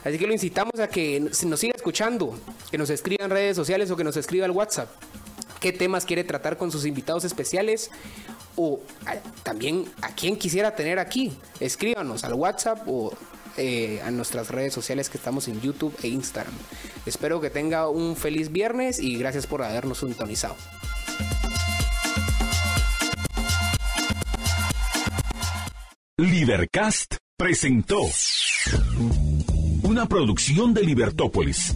Así que lo incitamos a que nos siga escuchando, que nos escriba en redes sociales o que nos escriba al WhatsApp. ¿Qué temas quiere tratar con sus invitados especiales? O también a quién quisiera tener aquí. Escríbanos al WhatsApp o eh, a nuestras redes sociales que estamos en YouTube e Instagram. Espero que tenga un feliz viernes y gracias por habernos sintonizado. Libercast presentó una producción de Libertópolis.